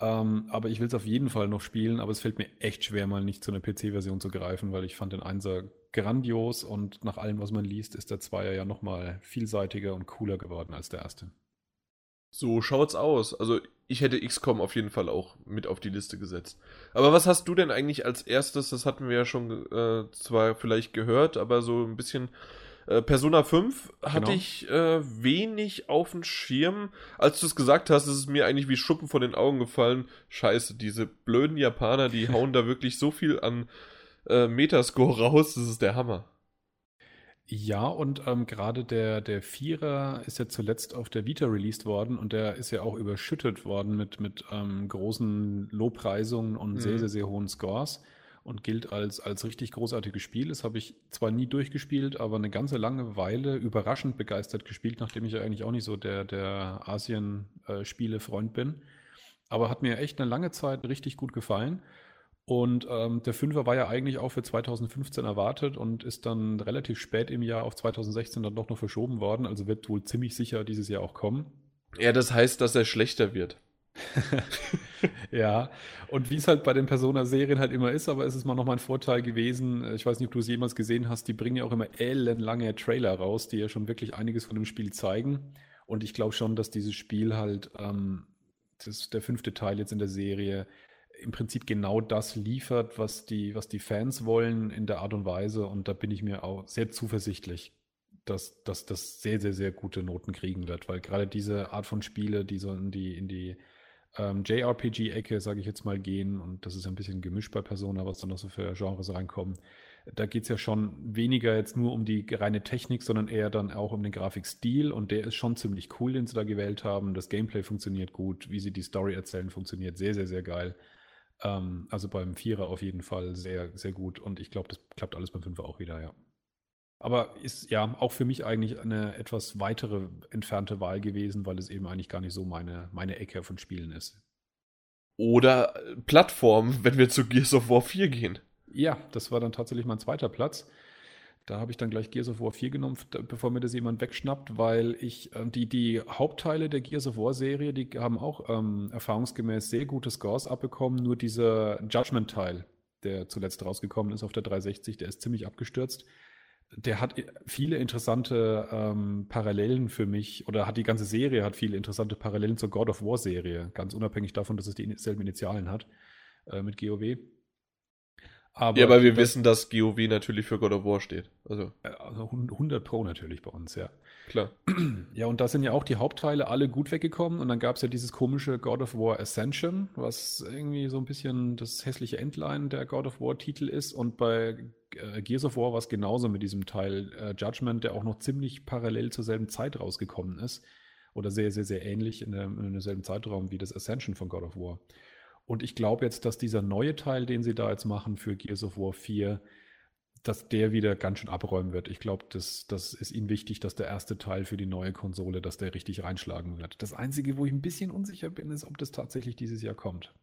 Ähm, aber ich will es auf jeden Fall noch spielen, aber es fällt mir echt schwer, mal nicht zu einer PC-Version zu greifen, weil ich fand den Einser grandios und nach allem, was man liest, ist der Zweier ja nochmal vielseitiger und cooler geworden als der erste. So schaut's aus. Also ich hätte XCOM auf jeden Fall auch mit auf die Liste gesetzt. Aber was hast du denn eigentlich als erstes? Das hatten wir ja schon äh, zwar vielleicht gehört, aber so ein bisschen äh, Persona 5 hatte genau. ich äh, wenig auf dem Schirm. Als du es gesagt hast, ist es mir eigentlich wie Schuppen von den Augen gefallen. Scheiße, diese blöden Japaner, die hauen da wirklich so viel an äh, Metascore raus, das ist der Hammer. Ja, und ähm, gerade der, der Vierer ist ja zuletzt auf der Vita released worden und der ist ja auch überschüttet worden mit, mit ähm, großen Lobpreisungen und mhm. sehr, sehr, sehr hohen Scores und gilt als, als richtig großartiges Spiel. Das habe ich zwar nie durchgespielt, aber eine ganze lange Weile überraschend begeistert gespielt, nachdem ich ja eigentlich auch nicht so der, der Asien-Spiele-Freund bin. Aber hat mir echt eine lange Zeit richtig gut gefallen. Und ähm, der Fünfer war ja eigentlich auch für 2015 erwartet und ist dann relativ spät im Jahr auf 2016 dann doch noch verschoben worden. Also wird wohl ziemlich sicher dieses Jahr auch kommen. Ja, das heißt, dass er schlechter wird. *laughs* ja, und wie es halt bei den Persona-Serien halt immer ist, aber es ist mal nochmal ein Vorteil gewesen. Ich weiß nicht, ob du es jemals gesehen hast, die bringen ja auch immer ellenlange Trailer raus, die ja schon wirklich einiges von dem Spiel zeigen. Und ich glaube schon, dass dieses Spiel halt, ähm, das ist der fünfte Teil jetzt in der Serie, im Prinzip genau das liefert, was die, was die Fans wollen in der Art und Weise. Und da bin ich mir auch sehr zuversichtlich, dass, dass das sehr, sehr, sehr gute Noten kriegen wird, weil gerade diese Art von Spiele, die so in die, in die ähm, JRPG-Ecke, sage ich jetzt mal, gehen, und das ist ein bisschen gemischt bei Persona, was dann noch so für Genres reinkommen, da geht es ja schon weniger jetzt nur um die reine Technik, sondern eher dann auch um den Grafikstil und der ist schon ziemlich cool, den sie da gewählt haben. Das Gameplay funktioniert gut, wie sie die Story erzählen, funktioniert sehr, sehr, sehr geil. Ähm, also beim Vierer auf jeden Fall sehr, sehr gut. Und ich glaube, das klappt alles beim Fünfer auch wieder, ja. Aber ist ja auch für mich eigentlich eine etwas weitere entfernte Wahl gewesen, weil es eben eigentlich gar nicht so meine, meine Ecke von Spielen ist. Oder äh, Plattform, wenn wir zu Gears of War 4 gehen. Ja, das war dann tatsächlich mein zweiter Platz. Da habe ich dann gleich Gears of War 4 genommen, bevor mir das jemand wegschnappt, weil ich äh, die, die Hauptteile der Gears of War Serie, die haben auch ähm, erfahrungsgemäß sehr gute Scores abbekommen. Nur dieser Judgment-Teil, der zuletzt rausgekommen ist auf der 360, der ist ziemlich abgestürzt der hat viele interessante ähm, Parallelen für mich, oder hat die ganze Serie hat viele interessante Parallelen zur God of War Serie, ganz unabhängig davon, dass es dieselben Initialen hat äh, mit GOW. Aber ja, aber wir das, wissen, dass GOW natürlich für God of War steht. Also. also 100 Pro natürlich bei uns, ja. Klar. *clears throat* Ja, und da sind ja auch die Hauptteile alle gut weggekommen. Und dann gab es ja dieses komische God of War Ascension, was irgendwie so ein bisschen das hässliche Endline der God of War Titel ist. Und bei äh, Gears of War war es genauso mit diesem Teil äh, Judgment, der auch noch ziemlich parallel zur selben Zeit rausgekommen ist. Oder sehr, sehr, sehr ähnlich in, der, in demselben Zeitraum wie das Ascension von God of War. Und ich glaube jetzt, dass dieser neue Teil, den sie da jetzt machen für Gears of War 4, dass der wieder ganz schön abräumen wird. Ich glaube, das, das ist ihnen wichtig, dass der erste Teil für die neue Konsole, dass der richtig reinschlagen wird. Das Einzige, wo ich ein bisschen unsicher bin, ist, ob das tatsächlich dieses Jahr kommt.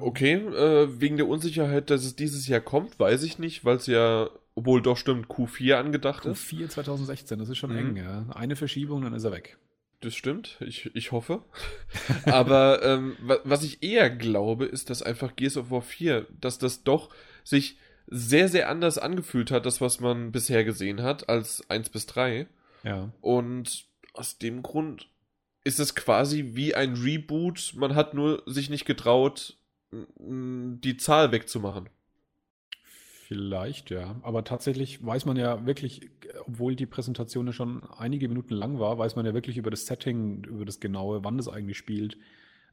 Okay, äh, wegen der Unsicherheit, dass es dieses Jahr kommt, weiß ich nicht, weil es ja, obwohl doch stimmt, Q4 angedacht Q4 ist. Q4 2016, das ist schon mhm. eng, ja. Eine Verschiebung, dann ist er weg das stimmt. Ich, ich hoffe. *laughs* Aber ähm, was ich eher glaube, ist, dass einfach Gears of War 4, dass das doch sich sehr, sehr anders angefühlt hat, das, was man bisher gesehen hat, als 1 bis 3. Ja. Und aus dem Grund ist es quasi wie ein Reboot. Man hat nur sich nicht getraut, die Zahl wegzumachen. Vielleicht, ja. Aber tatsächlich weiß man ja wirklich, obwohl die Präsentation ja schon einige Minuten lang war, weiß man ja wirklich über das Setting, über das genaue, wann das eigentlich spielt,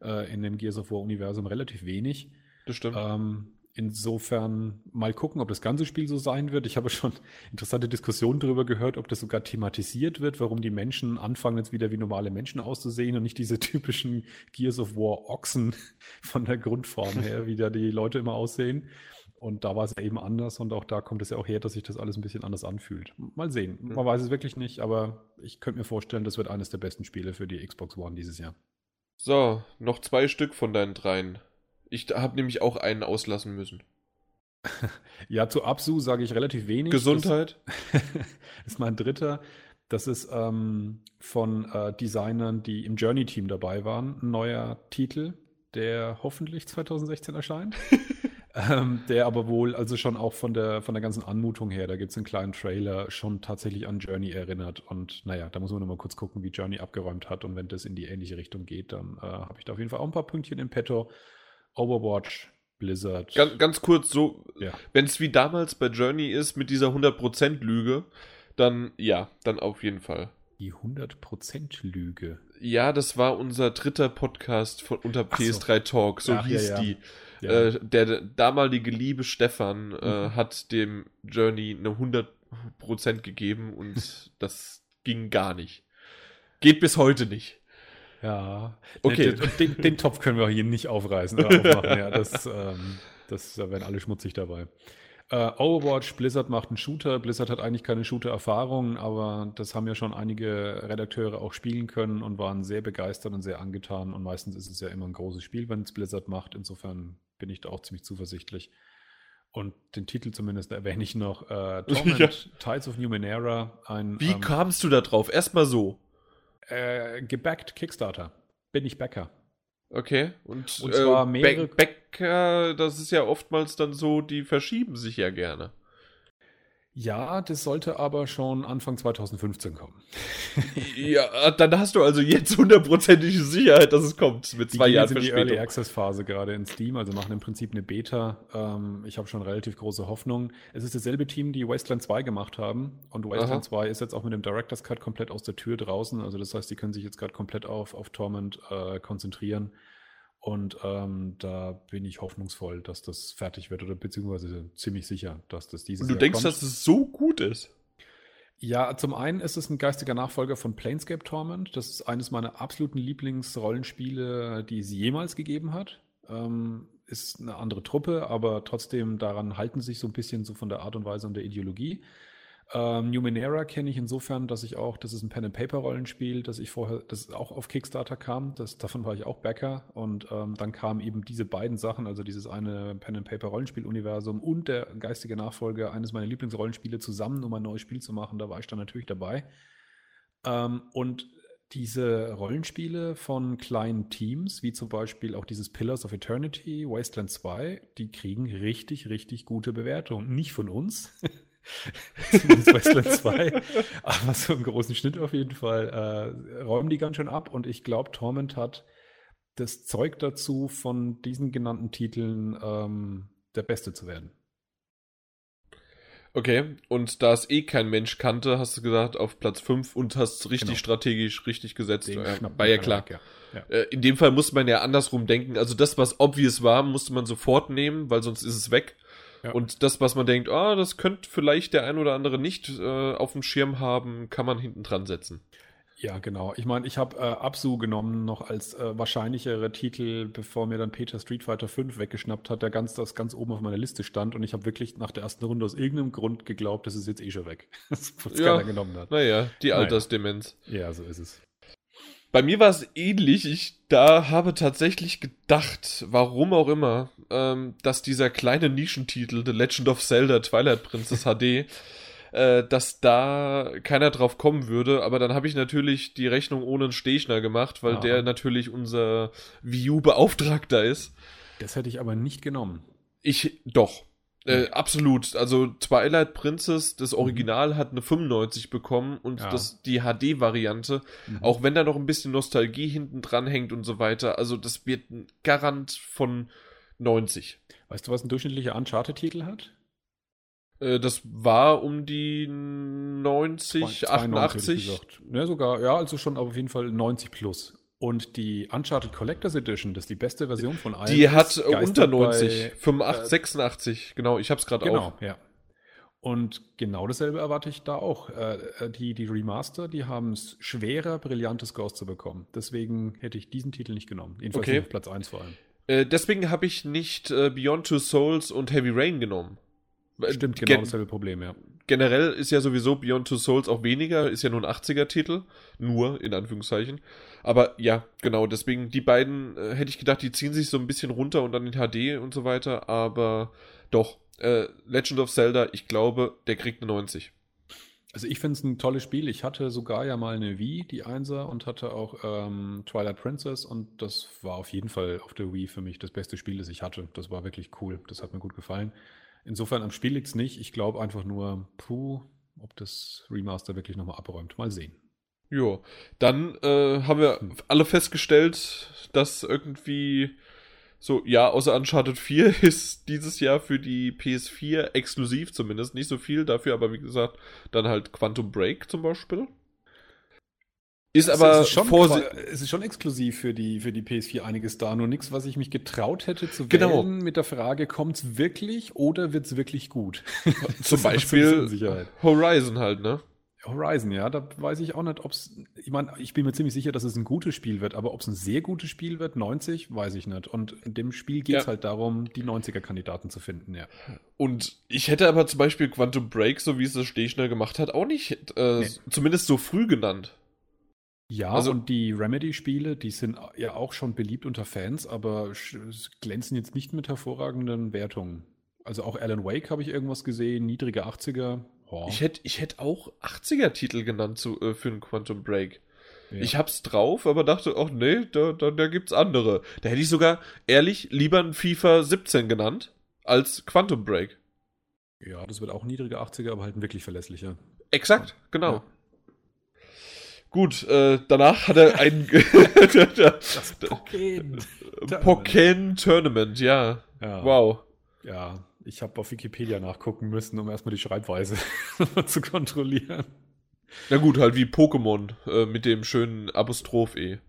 äh, in dem Gears of War-Universum relativ wenig. Das stimmt. Ähm, insofern mal gucken, ob das ganze Spiel so sein wird. Ich habe schon interessante Diskussionen darüber gehört, ob das sogar thematisiert wird, warum die Menschen anfangen, jetzt wieder wie normale Menschen auszusehen und nicht diese typischen Gears of War Ochsen *laughs* von der Grundform her, wie da die Leute immer aussehen. Und da war es eben anders und auch da kommt es ja auch her, dass sich das alles ein bisschen anders anfühlt. Mal sehen. Man mhm. weiß es wirklich nicht, aber ich könnte mir vorstellen, das wird eines der besten Spiele für die Xbox One dieses Jahr. So, noch zwei Stück von deinen dreien. Ich habe nämlich auch einen auslassen müssen. *laughs* ja, zu Absu sage ich relativ wenig. Gesundheit. Das *laughs* ist mein dritter. Das ist ähm, von äh, Designern, die im Journey-Team dabei waren. Ein neuer Titel, der hoffentlich 2016 erscheint. *laughs* Ähm, der aber wohl, also schon auch von der, von der ganzen Anmutung her, da gibt es einen kleinen Trailer, schon tatsächlich an Journey erinnert. Und naja, da muss man nochmal kurz gucken, wie Journey abgeräumt hat. Und wenn das in die ähnliche Richtung geht, dann äh, habe ich da auf jeden Fall auch ein paar Pünktchen im Petto. Overwatch, Blizzard. Ganz, ganz kurz, so, ja. wenn es wie damals bei Journey ist, mit dieser 100%-Lüge, dann ja, dann auf jeden Fall. Die 100%-Lüge. Ja, das war unser dritter Podcast von unter PS3 so. Talk, so Ach, hieß ja, ja. die. Ja. Äh, der damalige liebe Stefan äh, mhm. hat dem Journey eine 100% gegeben und *laughs* das ging gar nicht. Geht bis heute nicht. Ja, okay. Den, den, den Topf können wir hier nicht aufreißen. *laughs* Aufmachen. Ja, das, ähm, das, da werden alle schmutzig dabei. Uh, Overwatch, Blizzard macht einen Shooter. Blizzard hat eigentlich keine Shooter-Erfahrung, aber das haben ja schon einige Redakteure auch spielen können und waren sehr begeistert und sehr angetan. Und meistens ist es ja immer ein großes Spiel, wenn es Blizzard macht. Insofern bin ich da auch ziemlich zuversichtlich. Und den Titel zumindest erwähne ich noch. Äh, *laughs* Torment, ja. Tides of Numenera. Ein, Wie ähm, kamst du da drauf? Erstmal so. Äh, gebackt Kickstarter. Bin ich Bäcker. Okay, und, und zwar äh, mehrere. Bäcker, das ist ja oftmals dann so, die verschieben sich ja gerne. Ja, das sollte aber schon Anfang 2015 kommen. *laughs* ja, dann hast du also jetzt hundertprozentige Sicherheit, dass es kommt mit zwei die Jahren Verspätung. Die Early Access Phase gerade in Steam, also machen im Prinzip eine Beta. Ähm, ich habe schon relativ große Hoffnung. Es ist dasselbe Team, die Wasteland 2 gemacht haben und Wasteland Aha. 2 ist jetzt auch mit dem Director's Cut komplett aus der Tür draußen. Also das heißt, die können sich jetzt gerade komplett auf, auf Torment äh, konzentrieren. Und ähm, da bin ich hoffnungsvoll, dass das fertig wird oder beziehungsweise ziemlich sicher, dass das dieses Und du Jahr denkst, kommt. dass es so gut ist? Ja, zum einen ist es ein geistiger Nachfolger von Planescape Torment. Das ist eines meiner absoluten Lieblingsrollenspiele, die es jemals gegeben hat. Ähm, ist eine andere Truppe, aber trotzdem daran halten sich so ein bisschen so von der Art und Weise und der Ideologie. Ähm, Numenera kenne ich insofern, dass ich auch, das ist ein Pen-and-Paper-Rollenspiel, das ich vorher, das auch auf Kickstarter kam, das, davon war ich auch Backer und ähm, dann kamen eben diese beiden Sachen, also dieses eine Pen-and-Paper-Rollenspiel-Universum und der geistige Nachfolger eines meiner Lieblingsrollenspiele zusammen, um ein neues Spiel zu machen, da war ich dann natürlich dabei. Ähm, und diese Rollenspiele von kleinen Teams, wie zum Beispiel auch dieses Pillars of Eternity, Wasteland 2, die kriegen richtig, richtig gute Bewertungen. Nicht von uns, *laughs* *laughs* Zumindest Wasteland 2. Aber so im großen Schnitt auf jeden Fall äh, räumen die ganz schön ab. Und ich glaube, Torment hat das Zeug dazu, von diesen genannten Titeln ähm, der Beste zu werden. Okay, und da es eh kein Mensch kannte, hast du gesagt, auf Platz 5 und hast richtig genau. strategisch richtig gesetzt. Den äh, war ja klar. Weg, ja. Ja. Äh, in dem Fall musste man ja andersrum denken. Also das, was obvious war, musste man sofort nehmen, weil sonst ist es weg. Ja. Und das, was man denkt, ah, das könnte vielleicht der ein oder andere nicht äh, auf dem Schirm haben, kann man hinten dran setzen. Ja, genau. Ich meine, ich habe äh, Absu genommen noch als äh, wahrscheinlichere Titel, bevor mir dann Peter Street Fighter 5 weggeschnappt hat, der ganz, das ganz oben auf meiner Liste stand. Und ich habe wirklich nach der ersten Runde aus irgendeinem Grund geglaubt, das ist jetzt eh schon weg. *laughs* das ja, keiner genommen hat. Naja, die Altersdemenz. Ja, so ist es. Bei mir war es ähnlich. Ich da habe tatsächlich gedacht, warum auch immer, ähm, dass dieser kleine Nischentitel The Legend of Zelda Twilight Princess HD, *laughs* äh, dass da keiner drauf kommen würde. Aber dann habe ich natürlich die Rechnung ohne einen Stechner gemacht, weil ja. der natürlich unser Wii U Beauftragter ist. Das hätte ich aber nicht genommen. Ich doch. Äh, absolut. Also Twilight Princess, das mhm. Original, hat eine 95 bekommen und ja. das, die HD-Variante, mhm. auch wenn da noch ein bisschen Nostalgie hinten dran hängt und so weiter, also das wird ein Garant von 90. Weißt du, was ein durchschnittlicher Uncharted-Titel hat? Äh, das war um die 90, 92, 88. Ja, sogar, ja, also schon auf jeden Fall 90 plus. Und die Uncharted Collectors Edition, das ist die beste Version von allen. Die hat unter 90, bei, 85, äh, 86, genau, ich hab's gerade genau, auch. Genau, ja. Und genau dasselbe erwarte ich da auch. Äh, äh die, die Remaster, die haben es schwerer, brillante Scores zu bekommen. Deswegen hätte ich diesen Titel nicht genommen. Jedenfalls okay. auf Platz 1 vor allem. Äh, deswegen habe ich nicht äh, Beyond Two Souls und Heavy Rain genommen. Stimmt, genau Gen dasselbe Problem, ja. Generell ist ja sowieso Beyond Two Souls auch weniger, ist ja nur ein 80er-Titel. Nur, in Anführungszeichen. Aber ja, genau, deswegen, die beiden äh, hätte ich gedacht, die ziehen sich so ein bisschen runter und dann in HD und so weiter. Aber doch, äh, Legend of Zelda, ich glaube, der kriegt eine 90. Also ich finde es ein tolles Spiel. Ich hatte sogar ja mal eine Wii, die Einser, und hatte auch ähm, Twilight Princess und das war auf jeden Fall auf der Wii für mich das beste Spiel, das ich hatte. Das war wirklich cool. Das hat mir gut gefallen. Insofern am Spiel liegt es nicht. Ich glaube einfach nur, puh, ob das Remaster wirklich nochmal abräumt. Mal sehen. Jo, dann äh, haben wir hm. alle festgestellt, dass irgendwie so, ja, außer Uncharted 4 *laughs* ist dieses Jahr für die PS4 exklusiv zumindest. Nicht so viel dafür, aber wie gesagt, dann halt Quantum Break zum Beispiel. Ist aber es ist, schon, es ist schon exklusiv für die, für die PS4 einiges da, nur nichts, was ich mich getraut hätte zu genau. wählen mit der Frage, kommt es wirklich oder wird es wirklich gut? *laughs* Zum Beispiel Horizon halt, ne? Horizon, ja, da weiß ich auch nicht, ob es, ich meine, ich bin mir ziemlich sicher, dass es ein gutes Spiel wird, aber ob es ein sehr gutes Spiel wird, 90, weiß ich nicht. Und in dem Spiel geht es ja. halt darum, die 90er-Kandidaten zu finden, ja. Und ich hätte aber zum Beispiel Quantum Break, so wie es das Stechner gemacht hat, auch nicht, äh, nee. zumindest so früh genannt. Ja, also, und die Remedy-Spiele, die sind ja auch schon beliebt unter Fans, aber glänzen jetzt nicht mit hervorragenden Wertungen. Also auch Alan Wake habe ich irgendwas gesehen, niedrige 80er. Oh. Ich hätte ich hätt auch 80er-Titel genannt zu, äh, für einen Quantum Break. Ja. Ich hab's drauf, aber dachte, ach nee, da, da, da gibt's andere. Da hätte ich sogar, ehrlich, lieber ein FIFA 17 genannt als Quantum Break. Ja, das wird auch niedrige 80er, aber halt ein wirklich verlässlicher. Exakt, genau. Ja. Gut, äh, danach hat er ein *laughs* das Pokken Pokken Tournament, ja. ja. Wow. Ja, ich habe auf Wikipedia nachgucken müssen, um erstmal die Schreibweise *laughs* zu kontrollieren. Na gut, halt wie Pokémon äh, mit dem schönen Apostroph E.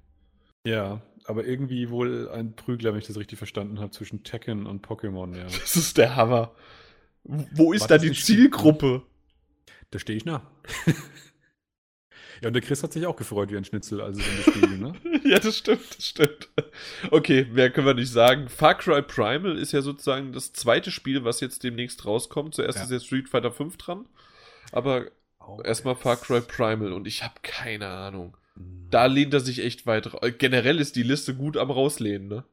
Ja, aber irgendwie wohl ein Prügler, wenn ich das richtig verstanden habe, zwischen Tekken und Pokémon, ja. Das ist der Hammer. Wo ist War da die Zielgruppe? Da stehe ich nah. *laughs* Ja, und der Chris hat sich auch gefreut wie ein Schnitzel, also in das Spiel, ne? *laughs* ja, das stimmt, das stimmt. Okay, mehr können wir nicht sagen. Far Cry Primal ist ja sozusagen das zweite Spiel, was jetzt demnächst rauskommt. Zuerst Ja. ist jetzt Street Fighter 5 dran. Aber Auch erstmal. Far Cry Primal und ich habe keine Ahnung. Mhm. Da lehnt er sich echt weit raus. Generell ist die Liste gut am rauslehnen, ne?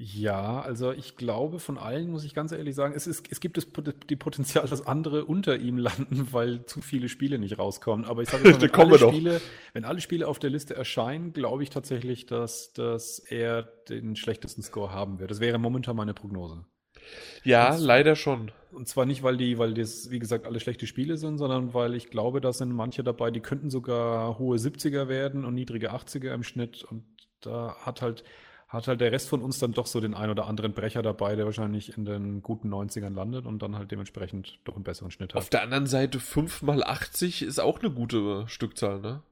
Ja, also ich glaube, von allen muss ich ganz ehrlich sagen, es, ist, es gibt das, die Potenzial, dass andere unter ihm landen, *laughs* weil zu viele Spiele nicht rauskommen. Aber ich sage *laughs* mal, Da wenn, alle. Spiele, wenn alle Spiele auf der Liste erscheinen, glaube ich tatsächlich, dass, dass er den schlechtesten Score haben wird. Das wäre momentan meine Prognose. Ja, Das- leider schon. Und zwar nicht, weil die, weil das, wie gesagt, alle schlechte Spiele sind, sondern weil ich glaube, da sind manche dabei, die könnten sogar hohe 70er werden und niedrige 80er im Schnitt. Und da hat halt, hat halt der Rest von uns dann doch so den ein oder anderen Brecher dabei, der wahrscheinlich in den guten 90ern landet und dann halt dementsprechend doch einen besseren Schnitt hat. Auf der anderen Seite 5 mal 80 ist auch eine gute Stückzahl, ne?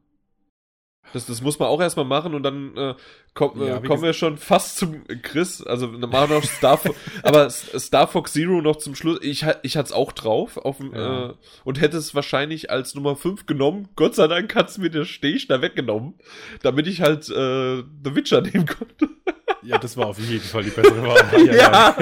Das, das muss man auch erstmal machen und dann äh, komm, Ja, äh, wie kommen wir schon fast zum Chris. Also wir machen noch Star Fo- *laughs* aber Star Fox Zero noch zum Schluss. Ich, ich hatte es auch drauf auf Ja. äh, und hätte es wahrscheinlich als Nummer 5 genommen. Gott sei Dank hat es mir der Stech da weggenommen, damit ich halt äh, The Witcher *laughs* nehmen konnte. Ja, das war auf jeden Fall die bessere Wahl. *laughs* Ja,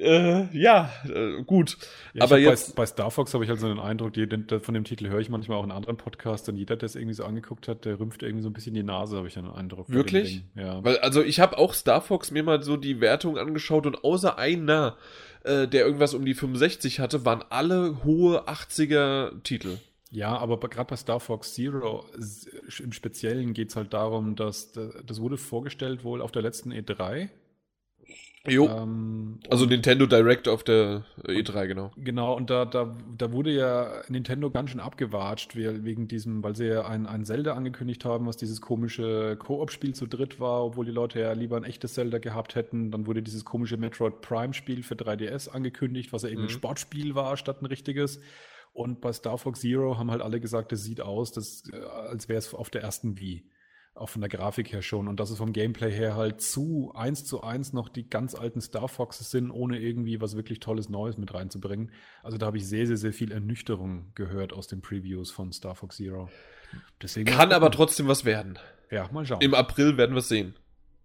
äh, ja äh, gut. Ja, Aber jetzt- bei, bei Star Fox habe ich halt so den Eindruck, die, den, von dem Titel höre ich manchmal auch in anderen Podcasts und jeder, der es irgendwie so angeguckt hat, der rümpft irgendwie so ein bisschen die Nase, habe ich den Eindruck. Wirklich? Ja. Weil, also ich habe auch Star Fox mir mal so die Wertung angeschaut und außer einer, äh, der irgendwas um die 65 hatte, waren alle hohe 80er Titel. Ja, aber gerade bei Star Fox Zero im Speziellen geht es halt darum, dass da- das wurde vorgestellt wohl auf der letzten E3. Jo. Ähm, also Nintendo Direct auf der äh, E3, genau. Genau, und da, da, da wurde ja Nintendo ganz schön abgewatscht, we- wegen diesem, weil sie ja ein, ein Zelda angekündigt haben, was dieses komische Koop-Spiel zu dritt war, obwohl die Leute ja lieber ein echtes Zelda gehabt hätten. Dann wurde dieses komische Metroid Prime-Spiel für 3DS angekündigt, was ja eben ein Mhm. Sportspiel war, statt ein richtiges. Und bei Star Fox Zero haben halt alle gesagt, das sieht aus, das, äh, als wäre es auf der ersten Wii. Auch von der Grafik her schon. Und dass es vom Gameplay her halt zu eins zu eins noch die ganz alten Star Foxes sind, ohne irgendwie was wirklich Tolles Neues mit reinzubringen. Also da habe ich sehr, sehr, sehr viel Ernüchterung gehört aus den Previews von Star Fox Zero. Deswegen Kann aber trotzdem was werden. Ja, mal schauen. Im April werden wir es sehen.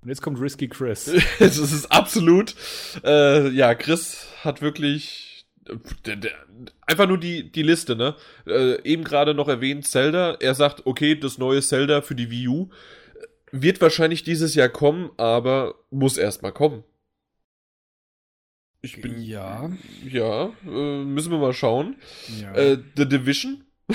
Und jetzt kommt Risky Chris. *laughs* Es ist absolut, äh, ja, Chris hat wirklich einfach nur die, die Liste, ne? Äh, eben gerade noch erwähnt, Zelda. Er sagt, okay, das neue Zelda für die Wii U äh, wird wahrscheinlich dieses Jahr kommen, aber muss erstmal kommen. Ich bin, ja. ja, äh, müssen wir mal schauen. Ja. Äh, The Division. *laughs*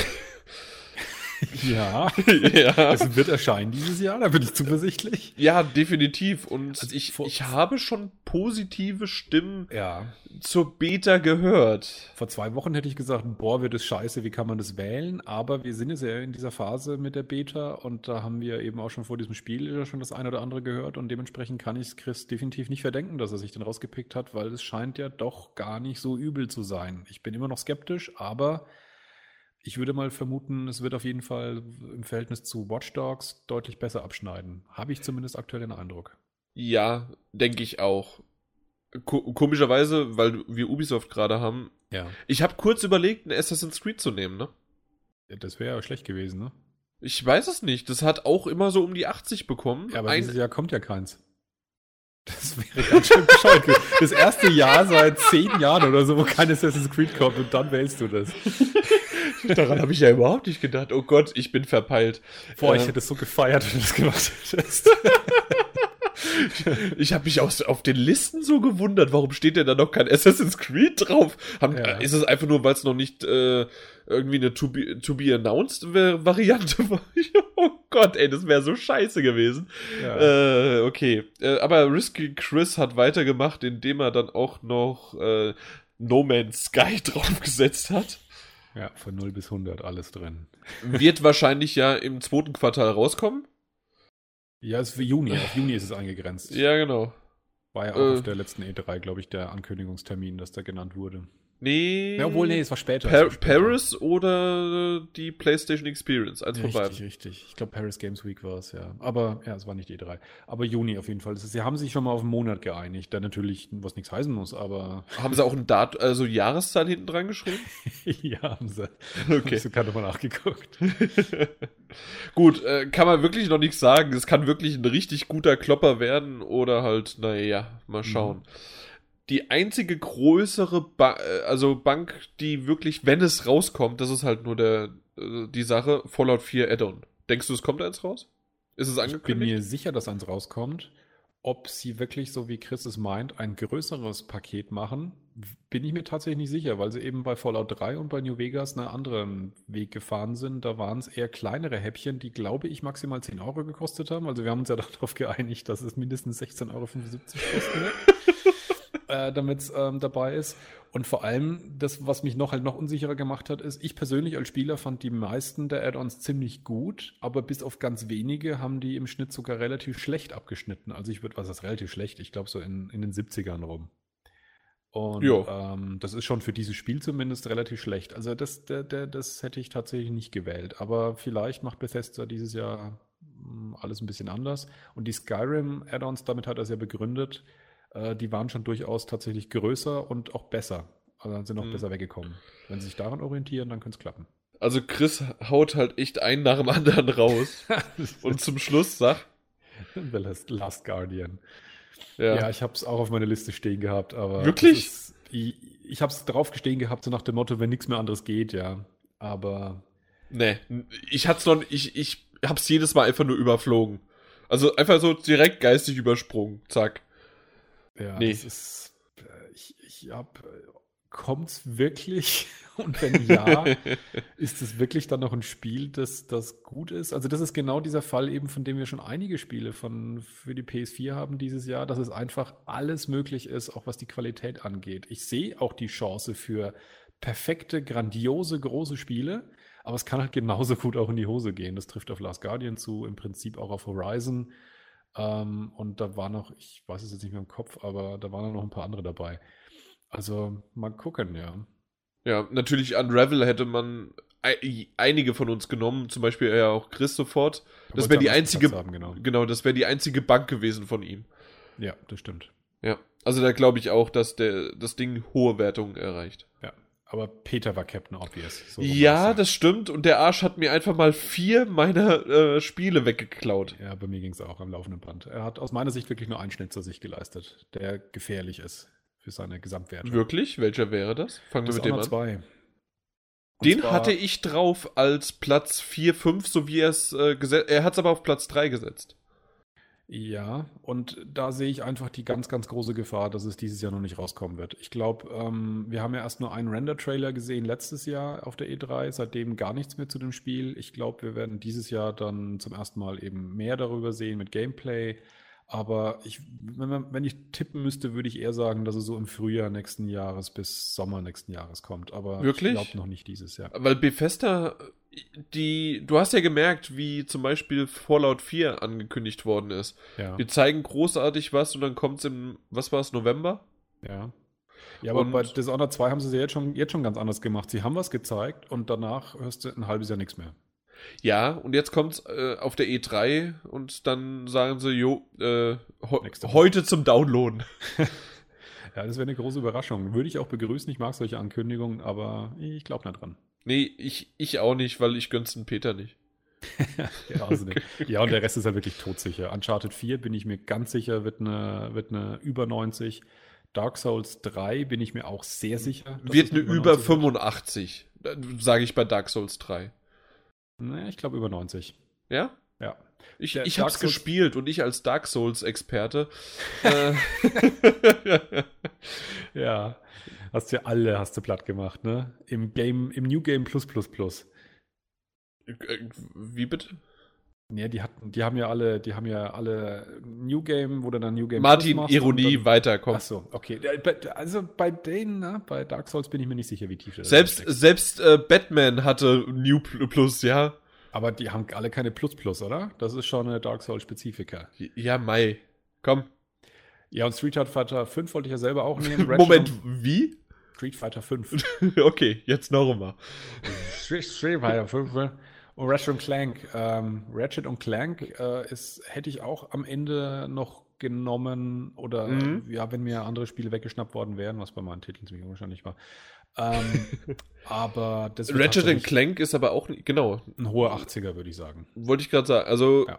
ja. *laughs* ja. Es wird erscheinen dieses Jahr, da bin ich zuversichtlich. ja, definitiv. Und Also ich, ich habe schon positive Stimmen Ja. zur Beta gehört. Vor zwei Wochen hätte ich gesagt, boah, wird es scheiße, wie kann man das wählen? Aber wir sind jetzt ja in dieser Phase mit der Beta und da haben wir eben auch schon vor diesem Spiel schon das eine oder andere gehört und dementsprechend kann ich es Chris definitiv nicht verdenken, dass er sich den rausgepickt hat, weil es scheint ja doch gar nicht so übel zu sein. Ich bin immer noch skeptisch, aber ich würde mal vermuten, es wird auf jeden Fall im Verhältnis zu Watch Dogs deutlich besser abschneiden. Habe ich zumindest aktuell den Eindruck. Ja, denke ich auch. Ko komischerweise, weil wir Ubisoft gerade haben. Ja. Ich habe kurz überlegt, ein Assassin's Creed zu nehmen, ne? Das wäre ja schlecht gewesen, ne? Ich weiß es nicht. Das hat auch immer so um die 80 bekommen. Ja, aber Ein, dieses Jahr kommt ja keins. Das wäre ganz schön bescheuert. Das erste Jahr seit zehn Jahren oder so, wo kein Assassin's Creed kommt und dann wählst du das. Daran habe ich ja überhaupt nicht gedacht. Oh Gott, ich bin verpeilt. Boah, ich Ähm, hätte es so gefeiert, wenn du das gemacht hättest. *laughs* Ich habe mich aus, auf den Listen so gewundert, warum steht denn da noch kein Assassin's Creed drauf? Haben, Ja. Ist es einfach nur, weil es noch nicht äh, irgendwie eine to be, to be announced Va- Variante *laughs* war? oh Gott, ey, das wäre so scheiße gewesen. Ja. Äh, okay. Äh, aber Risky Chris hat weitergemacht, indem er dann auch noch äh, No Man's Sky *laughs* draufgesetzt hat. Ja, von 0 bis 100 alles drin. Wird wahrscheinlich ja im zweiten Quartal rauskommen. Ja, ist für Juni. Auf Juni ist es eingegrenzt. Ja, genau. War ja auch Äh. auf der letzten E3, glaube ich, der Ankündigungstermin, dass der genannt wurde. Nee. Ja, obwohl, nee, es war später. Pa war später. Paris oder die PlayStation Experience, eins von Richtig, beiden. richtig. Ich glaube, Paris Games Week war es, ja. Aber ja, es war nicht E3. Aber Juni auf jeden Fall. Ist- Sie haben sich schon mal auf einen Monat geeinigt, der natürlich was nichts heißen muss, aber Haben sie auch ein Dat also Jahreszahl hinten dran geschrieben? *laughs* ja, haben sie. Okay. Haben sie gerade mal nachgeguckt. *laughs* Gut, äh, kann man wirklich noch nichts sagen. Es kann wirklich ein richtig guter Klopper werden oder halt, naja, mal schauen. Die einzige größere ba äh, also Bank, die wirklich, wenn es rauskommt, das ist halt nur der, äh, die Sache, Fallout 4 Add-on. Denkst du, es kommt eins raus? Ist es Ich bin angekündigt? mir sicher, dass eins rauskommt. Ob sie wirklich, so wie Chris es meint, ein größeres Paket machen, bin ich mir tatsächlich nicht sicher, weil sie eben bei Fallout 3 und bei New Vegas einen anderen Weg gefahren sind. Da waren es eher kleinere Häppchen, die, glaube ich, maximal 10 Euro gekostet haben. Also wir haben uns ja *laughs* darauf geeinigt, dass es mindestens 16,75 Euro kosten wird, äh, damit es ähm, dabei ist. Und vor allem, das, was mich noch halt noch unsicherer gemacht hat, ist, ich persönlich als Spieler fand die meisten der Add-ons ziemlich gut, aber bis auf ganz wenige haben die im Schnitt sogar relativ schlecht abgeschnitten. Also ich würde, was ist relativ schlecht? Ich glaube so in, in den 70ern rum. Und ähm, das ist schon für dieses Spiel zumindest relativ schlecht. Also das, der, der, das hätte ich tatsächlich nicht gewählt. Aber vielleicht macht Bethesda dieses Jahr mh, alles ein bisschen anders. Und die Skyrim-Add-ons, damit hat er es ja begründet, äh, die waren schon durchaus tatsächlich größer und auch besser. Also dann sind auch Mhm. besser weggekommen. Wenn sie sich daran orientieren, dann könnte es klappen. Also Chris haut halt echt einen nach dem anderen raus. *laughs* Und zum Schluss sag, The Last, Last Guardian. ja, Ja, ich habe es auch auf meiner Liste stehen gehabt, aber. Wirklich? Ist, ich ich habe es drauf stehen gehabt, so nach dem Motto, wenn nichts mehr anderes geht, ja. Aber nee, ich hat's noch, ich, ich hab's jedes Mal einfach nur überflogen. Also einfach so direkt geistig übersprungen, zack. Ja, Nee. das ist. äh, Ich, ich hab. äh, Kommt's wirklich? *laughs* Und wenn ja, *laughs* ist es wirklich dann noch ein Spiel, das, das gut ist? Also, das ist genau dieser Fall eben, von dem wir schon einige Spiele von, für die PS4 haben dieses Jahr, dass es einfach alles möglich ist, auch was die Qualität angeht. Ich sehe auch die Chance für perfekte, grandiose, große Spiele, aber es kann halt genauso gut auch in die Hose gehen. Das trifft auf Last Guardian zu, im Prinzip auch auf Horizon. Ähm, und da war noch, ich weiß es jetzt nicht mehr im Kopf, aber da waren noch ein paar andere dabei. Also mal gucken, ja. Ja, natürlich Unravel hätte man ei- einige von uns genommen, zum Beispiel ja auch Chris sofort. Das wäre die einzige, haben, genau. genau, das wäre die einzige Bank gewesen von ihm. Ja, das stimmt. Ja, also da glaube ich auch, dass der, das Ding hohe Wertungen erreicht. Ja. Aber Peter war Captain Obvious. so ja, das stimmt. Und der Arsch hat mir einfach mal vier meiner äh, Spiele weggeklaut. Ja, bei mir ging es auch am laufenden Band. Er hat aus meiner Sicht wirklich nur einen Schnitzer sich geleistet, der gefährlich ist für seine Gesamtwertung. Wirklich? Welcher wäre das? Fangen wir mit dem an. zwei. Und Den hatte ich drauf als Platz 4, 5, so wie er es äh, gesetzt. Er hat es aber auf Platz 3 gesetzt. Ja, und da sehe ich einfach die ganz, ganz große Gefahr, dass es dieses Jahr noch nicht rauskommen wird. Ich glaube, ähm, wir haben ja erst nur einen Render-Trailer gesehen letztes Jahr auf der E3, seitdem gar nichts mehr zu dem Spiel. Ich glaube, wir werden dieses Jahr dann zum ersten Mal eben mehr darüber sehen mit Gameplay. Aber ich, wenn, man, wenn ich tippen müsste, würde ich eher sagen, dass es so im Frühjahr nächsten Jahres bis Sommer nächsten Jahres kommt. Aber Wirklich? ich glaube noch nicht dieses Jahr. Weil Bethesda, die, du hast ja gemerkt, wie zum Beispiel Fallout 4 angekündigt worden ist. Ja, Wir zeigen großartig was und dann kommt es im, was war es, November? ja. Ja, aber Und- bei Dishonored 2 haben sie es ja jetzt schon, jetzt schon ganz anders gemacht. Sie haben was gezeigt und danach hörst du ein halbes Jahr nichts mehr. Ja, und jetzt kommt es äh, auf der E3 und dann sagen sie, jo, äh, heute zum Downloaden. *laughs* Ja, das wäre eine große Überraschung. Würde ich auch begrüßen. Ich mag solche Ankündigungen, aber ich glaube nicht dran. Nee, ich, ich auch nicht, weil ich gönn's den Peter nicht. *laughs* Ja, also ja, und der Rest ist ja wirklich todsicher. Uncharted 4 bin ich mir ganz sicher, wird eine, wird eine über 90. Dark Souls 3 bin ich mir auch sehr sicher. dass Wird eine über 90 wird. 85, sage ich bei Dark Souls 3. Nee, ich glaube über 90. Ja? Ja. Ich, Der ich Dark hab's Souls- gespielt und ich als Dark Souls-Experte. *laughs* äh, Ja. Hast du alle hast du platt gemacht, ne? Im Game, im New Game Plus Plus Plus. äh, wie bitte? Ja, die hatten, die haben ja alle, die haben ja alle New Game, wo du dann New Game Martin, Ironie, dann, komm. Ach so, okay. Also bei denen, ne, bei Dark Souls bin ich mir nicht sicher, wie tief das Selbst, steckt. selbst äh, Batman hatte New Pl- Plus, ja? Aber die haben alle keine Plus Plus, oder? Das ist schon eine Dark Souls Spezifika. Ja, Mai. Komm. Ja, und Street Fighter 5 wollte ich ja selber auch nehmen. *laughs* Moment, wie? Street Fighter 5. *laughs* okay, jetzt noch einmal. Street, Street Fighter 5. Ratchet und Clank. Ähm, Ratchet und Clank äh, ist, hätte ich auch am Ende noch genommen oder Mhm. ja, wenn mir andere Spiele weggeschnappt worden wären, was bei meinen Titeln ziemlich unwahrscheinlich war. Ähm, *laughs* aber das Ratchet Clank ist aber auch, genau, ein hoher 80er, würde ich sagen. wollte ich gerade sagen. Also Ja.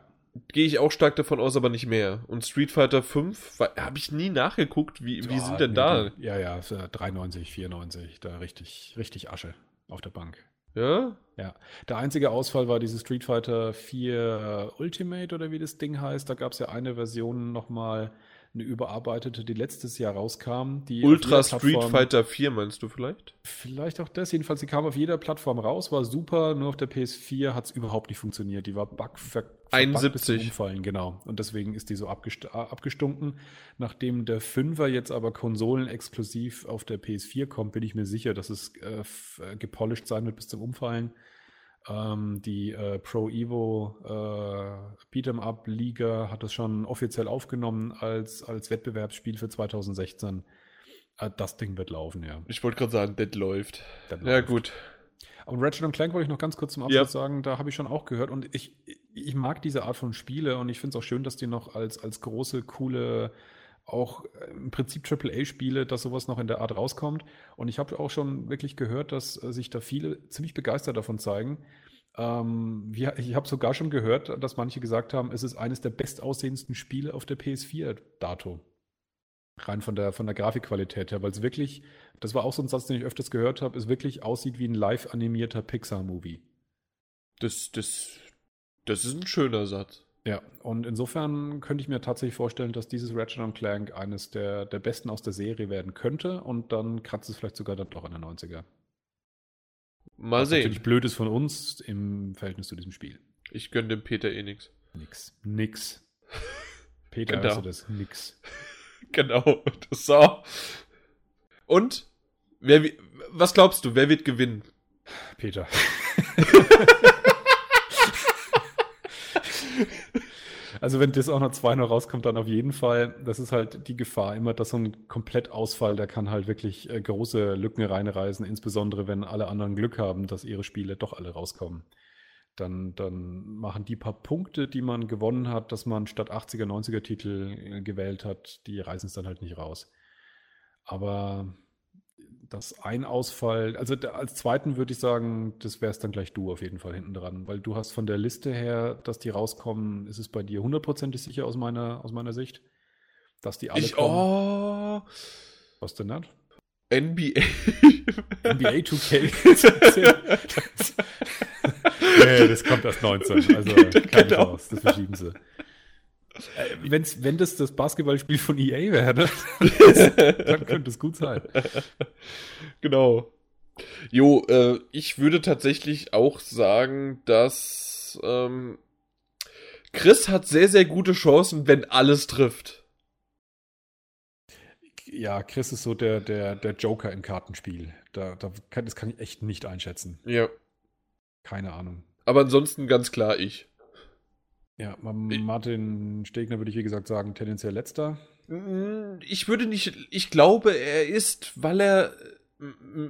gehe ich auch stark davon aus, aber nicht mehr. Und Street Fighter 5 habe ich nie nachgeguckt. Wie, wie Ja, sind denn nee, da? Ja, ja, ist, äh, 93, 94, da richtig, richtig Asche auf der Bank. Ja? Ja, der einzige Ausfall war dieses Street Fighter 4 äh, Ultimate oder wie das Ding heißt. Da gab es ja eine Version nochmal, eine überarbeitete, die letztes Jahr rauskam. Die Ultra Street Fighter 4 meinst du vielleicht? Vielleicht auch das. Jedenfalls, die kam auf jeder Plattform raus, war super. Nur auf der PS4 hat es überhaupt nicht funktioniert. Die war bug ver verbuggt bis zum 71. Umfallen, genau. Und deswegen ist die so abgest äh, abgestunken. Nachdem der 5er jetzt aber konsolenexklusiv auf der PS4 kommt, bin ich mir sicher, dass es äh, äh, gepolished sein wird bis zum Umfallen. Ähm, die äh, Pro Evo äh, Beat'em Up Liga hat das schon offiziell aufgenommen als, als Wettbewerbsspiel für 2016. Äh, das Ding wird laufen, ja. Ich wollte gerade sagen, das läuft. Das Ja, läuft. gut. Aber Ratchet und Clank wollte ich noch ganz kurz zum Abschluss Ja. sagen, da habe ich schon auch gehört und ich, ich mag diese Art von Spiele und ich finde es auch schön, dass die noch als, als große, coole, auch äh, im Prinzip AAA-Spiele, dass sowas noch in der Art rauskommt. Und ich habe auch schon wirklich gehört, dass äh, sich da viele ziemlich begeistert davon zeigen. Ähm, wir, ich habe sogar schon gehört, dass manche gesagt haben, es ist eines der bestaussehendsten Spiele auf der PS4 dato. Rein von der, von der Grafikqualität her, weil es wirklich, das war auch so ein Satz, den ich öfters gehört habe, es wirklich aussieht wie ein live animierter Pixar-Movie. Das, das, das ist ein schöner Satz. Ja, und insofern könnte ich mir tatsächlich vorstellen, dass dieses Ratchet Clank eines der, der besten aus der Serie werden könnte und dann kratzt es vielleicht sogar dann doch an der 90er. Mal Was sehen. natürlich blöd ist von uns im Verhältnis zu diesem Spiel. Ich gönne dem Peter eh nix. Nix. Nix. *laughs* Peter, Genau. du das? Nix. *laughs* Genau. Das so. Und? Wer, was glaubst du, wer wird gewinnen? Peter. *laughs* Also wenn das auch noch zwei noch rauskommt, dann auf jeden Fall. Das ist halt die Gefahr immer, dass so ein Komplettausfall, der kann halt wirklich äh, große Lücken reinreißen, insbesondere wenn alle anderen Glück haben, dass ihre Spiele doch alle rauskommen. Dann, dann machen die paar Punkte, die man gewonnen hat, dass man statt 80er, 90er Titel äh, gewählt hat, die reißen es dann halt nicht raus. Aber das ein Ausfall, also als zweiten würde ich sagen, das wär's dann gleich du auf jeden Fall hinten dran, weil du hast von der Liste her, dass die rauskommen, ist es bei dir hundertprozentig sicher aus meiner, aus meiner Sicht, dass die alle Ich, kommen. oh, Was denn das? NBA. NBA 2K. nee, das kommt erst 19, also *laughs* keine Genau. Chance, das verschieben sie. Äh, wenn's, wenn das das Basketballspiel von EA wäre, ne? *laughs* dann könnte es gut sein. genau. Jo, äh, ich würde tatsächlich auch sagen, dass ähm, Chris hat sehr, sehr gute Chancen, wenn alles trifft. Ja, Chris ist so der, der, der Joker im Kartenspiel. Da, da kann, das kann ich echt nicht einschätzen. Ja. Keine Ahnung. Aber ansonsten ganz klar ich. Ja, Ma- Martin Stegner würde ich wie gesagt sagen, tendenziell letzter. Mm, Ich würde nicht, ich glaube, er ist, weil er, mm,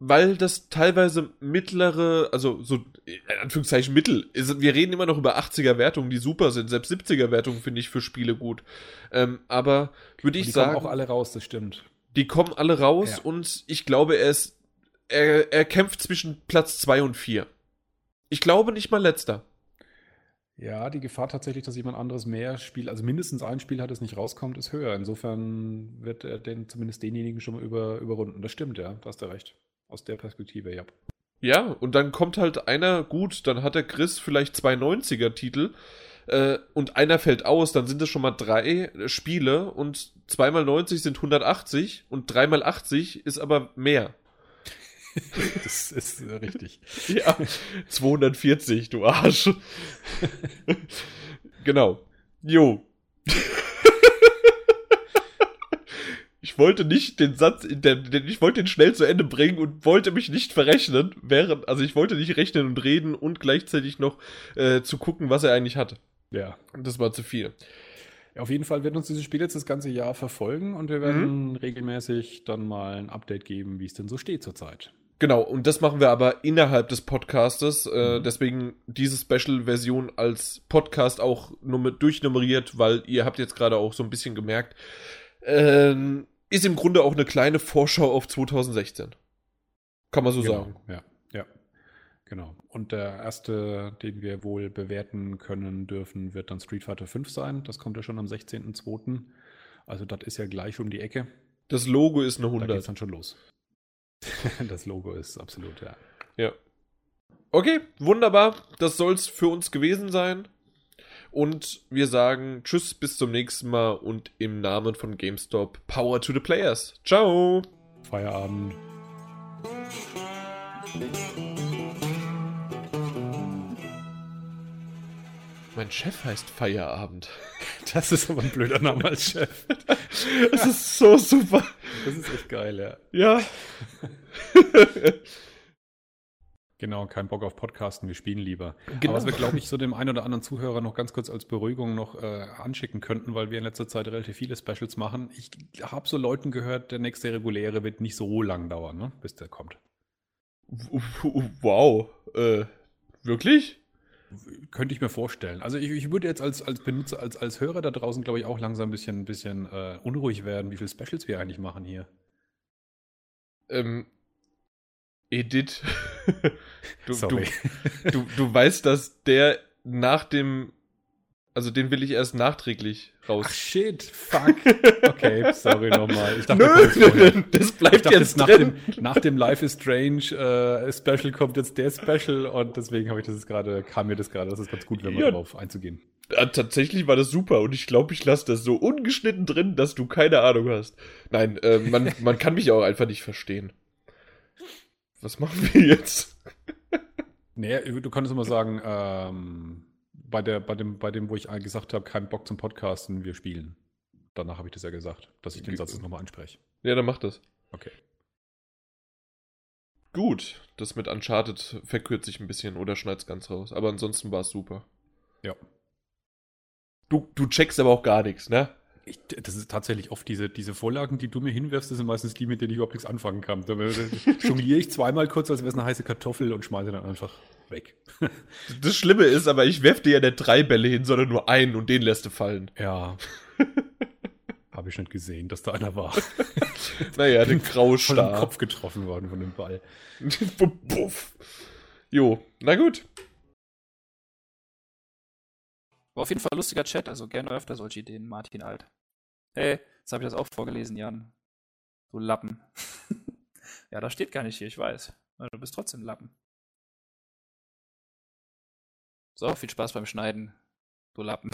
weil das teilweise mittlere, also so, in Anführungszeichen Mittel, ist, wir reden immer noch über 80er Wertungen, die super sind, selbst 70er Wertungen finde ich für Spiele gut. Ähm, aber würde ich die sagen, kommen auch alle raus, das stimmt. die kommen alle raus Ja. und ich glaube, er ist, er, er kämpft zwischen Platz 2 und 4. Ich glaube nicht mal letzter. Ja, die Gefahr tatsächlich, dass jemand anderes mehr Spiel, also mindestens ein Spiel hat, das nicht rauskommt, ist höher. Insofern wird er den, zumindest denjenigen schon mal über, überrunden. Das stimmt, ja, da hast du recht. Aus der Perspektive, ja. Ja, und dann kommt halt einer, gut, dann hat der Chris vielleicht zwei 90er-Titel äh, und einer fällt aus, dann sind es schon mal drei äh, Spiele und zweimal 90 sind 180 und dreimal 80 ist aber mehr. *laughs* Das ist äh, richtig. Ja, 240, du Arsch. *laughs* genau. Jo. *laughs* Ich wollte nicht den Satz, den, ich wollte den schnell zu Ende bringen und wollte mich nicht verrechnen, während, also ich wollte nicht rechnen und reden und gleichzeitig noch äh, zu gucken, was er eigentlich hat. Ja. Das war zu viel. Auf jeden Fall wird uns dieses Spiel jetzt das ganze Jahr verfolgen und wir werden mhm. regelmäßig dann mal ein Update geben, wie es denn so steht zurzeit. Genau, und das machen wir aber innerhalb des Podcastes. Äh, mhm. Deswegen diese Special-Version als Podcast auch nummer durchnummeriert, weil ihr habt jetzt gerade auch so ein bisschen gemerkt, äh, ist im Grunde auch eine kleine Vorschau auf 2016. Kann man so genau, sagen. Ja, ja. Genau. Und der erste, den wir wohl bewerten können dürfen, wird dann Street Fighter 5 sein. Das kommt ja schon am 16.02. Also das ist ja gleich um die Ecke. Das Logo ist eine 100. Da geht's dann schon los. *laughs* das Logo ist absolut, ja. Ja. Okay, wunderbar. Das soll es für uns gewesen sein. Und wir sagen Tschüss, bis zum nächsten Mal und im Namen von GameStop Power to the Players. Ciao. Feierabend. Mein Chef heißt Feierabend. Das ist aber ein blöder Name als Chef. Das ist so super. Das ist echt geil, ja. Ja. Genau, kein Bock auf Podcasten, wir spielen lieber. Genau. Aber was wir, glaube ich, so dem einen oder anderen Zuhörer noch ganz kurz als Beruhigung noch äh, anschicken könnten, weil wir in letzter Zeit relativ viele Specials machen. Ich habe so Leuten gehört, der nächste reguläre wird nicht so lang dauern, ne, bis der kommt. Wow. Äh, wirklich? Könnte ich mir vorstellen. Also ich, ich, würde jetzt als, als Benutzer, als, als Hörer da draußen, glaube ich, auch langsam ein bisschen, ein bisschen äh, unruhig werden, wie viele Specials wir eigentlich machen hier. Ähm, Edith, *laughs* du, du, du, du weißt, dass der nach dem also den will ich erst nachträglich raus. Ach shit, fuck. *laughs* Okay, sorry nochmal. Ich dachte, nö, nö, nö, das bleibt dachte, jetzt nach dem, nach dem Life is Strange äh, Special kommt jetzt der Special und deswegen habe ich das gerade, kam mir das gerade, das ist ganz gut, wenn man ja, darauf einzugehen. Ja, tatsächlich war das super und ich glaube, ich lasse das so ungeschnitten drin, dass du keine Ahnung hast. Nein, äh, man, *laughs* man kann mich auch einfach nicht verstehen. Was machen wir jetzt? naja, du könntest immer sagen, ähm, bei, der, bei, dem, bei dem, wo ich gesagt habe, kein Bock zum Podcasten, wir spielen. Danach habe ich das ja gesagt, dass ich den Satz nochmal anspreche. Ja, dann mach das. Okay. Gut, das mit Uncharted verkürzt sich ein bisschen oder schneid's ganz raus. Aber ansonsten war es super. Ja. Du, du checkst aber auch gar nichts, ne? Ich, das ist tatsächlich oft diese, diese Vorlagen, die du mir hinwirfst, das sind meistens die, mit denen ich überhaupt nichts anfangen kann. Da *laughs* jongliere ich zweimal kurz, als wäre es eine heiße Kartoffel und schmeiße dann einfach weg. *laughs* Das Schlimme ist aber, ich werfe dir ja nicht drei Bälle hin, sondern nur einen und den lässt du fallen. Ja. *laughs* Habe ich nicht gesehen, dass da einer war. *laughs* naja, den Graustar. Von dem Kopf getroffen worden von dem Ball. Puff. Jo, na gut. War auf jeden Fall ein lustiger Chat, also gerne öfter solche Ideen, Martin Alt. Hey, jetzt habe ich das auch vorgelesen, Jan. Du Lappen. ja, das steht gar nicht hier, ich weiß. Du bist trotzdem Lappen. So, viel Spaß beim Schneiden. Du Lappen.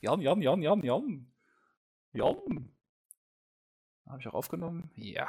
jam, jam, jam, jam, jam. Jam. Habe ich auch aufgenommen? Ja.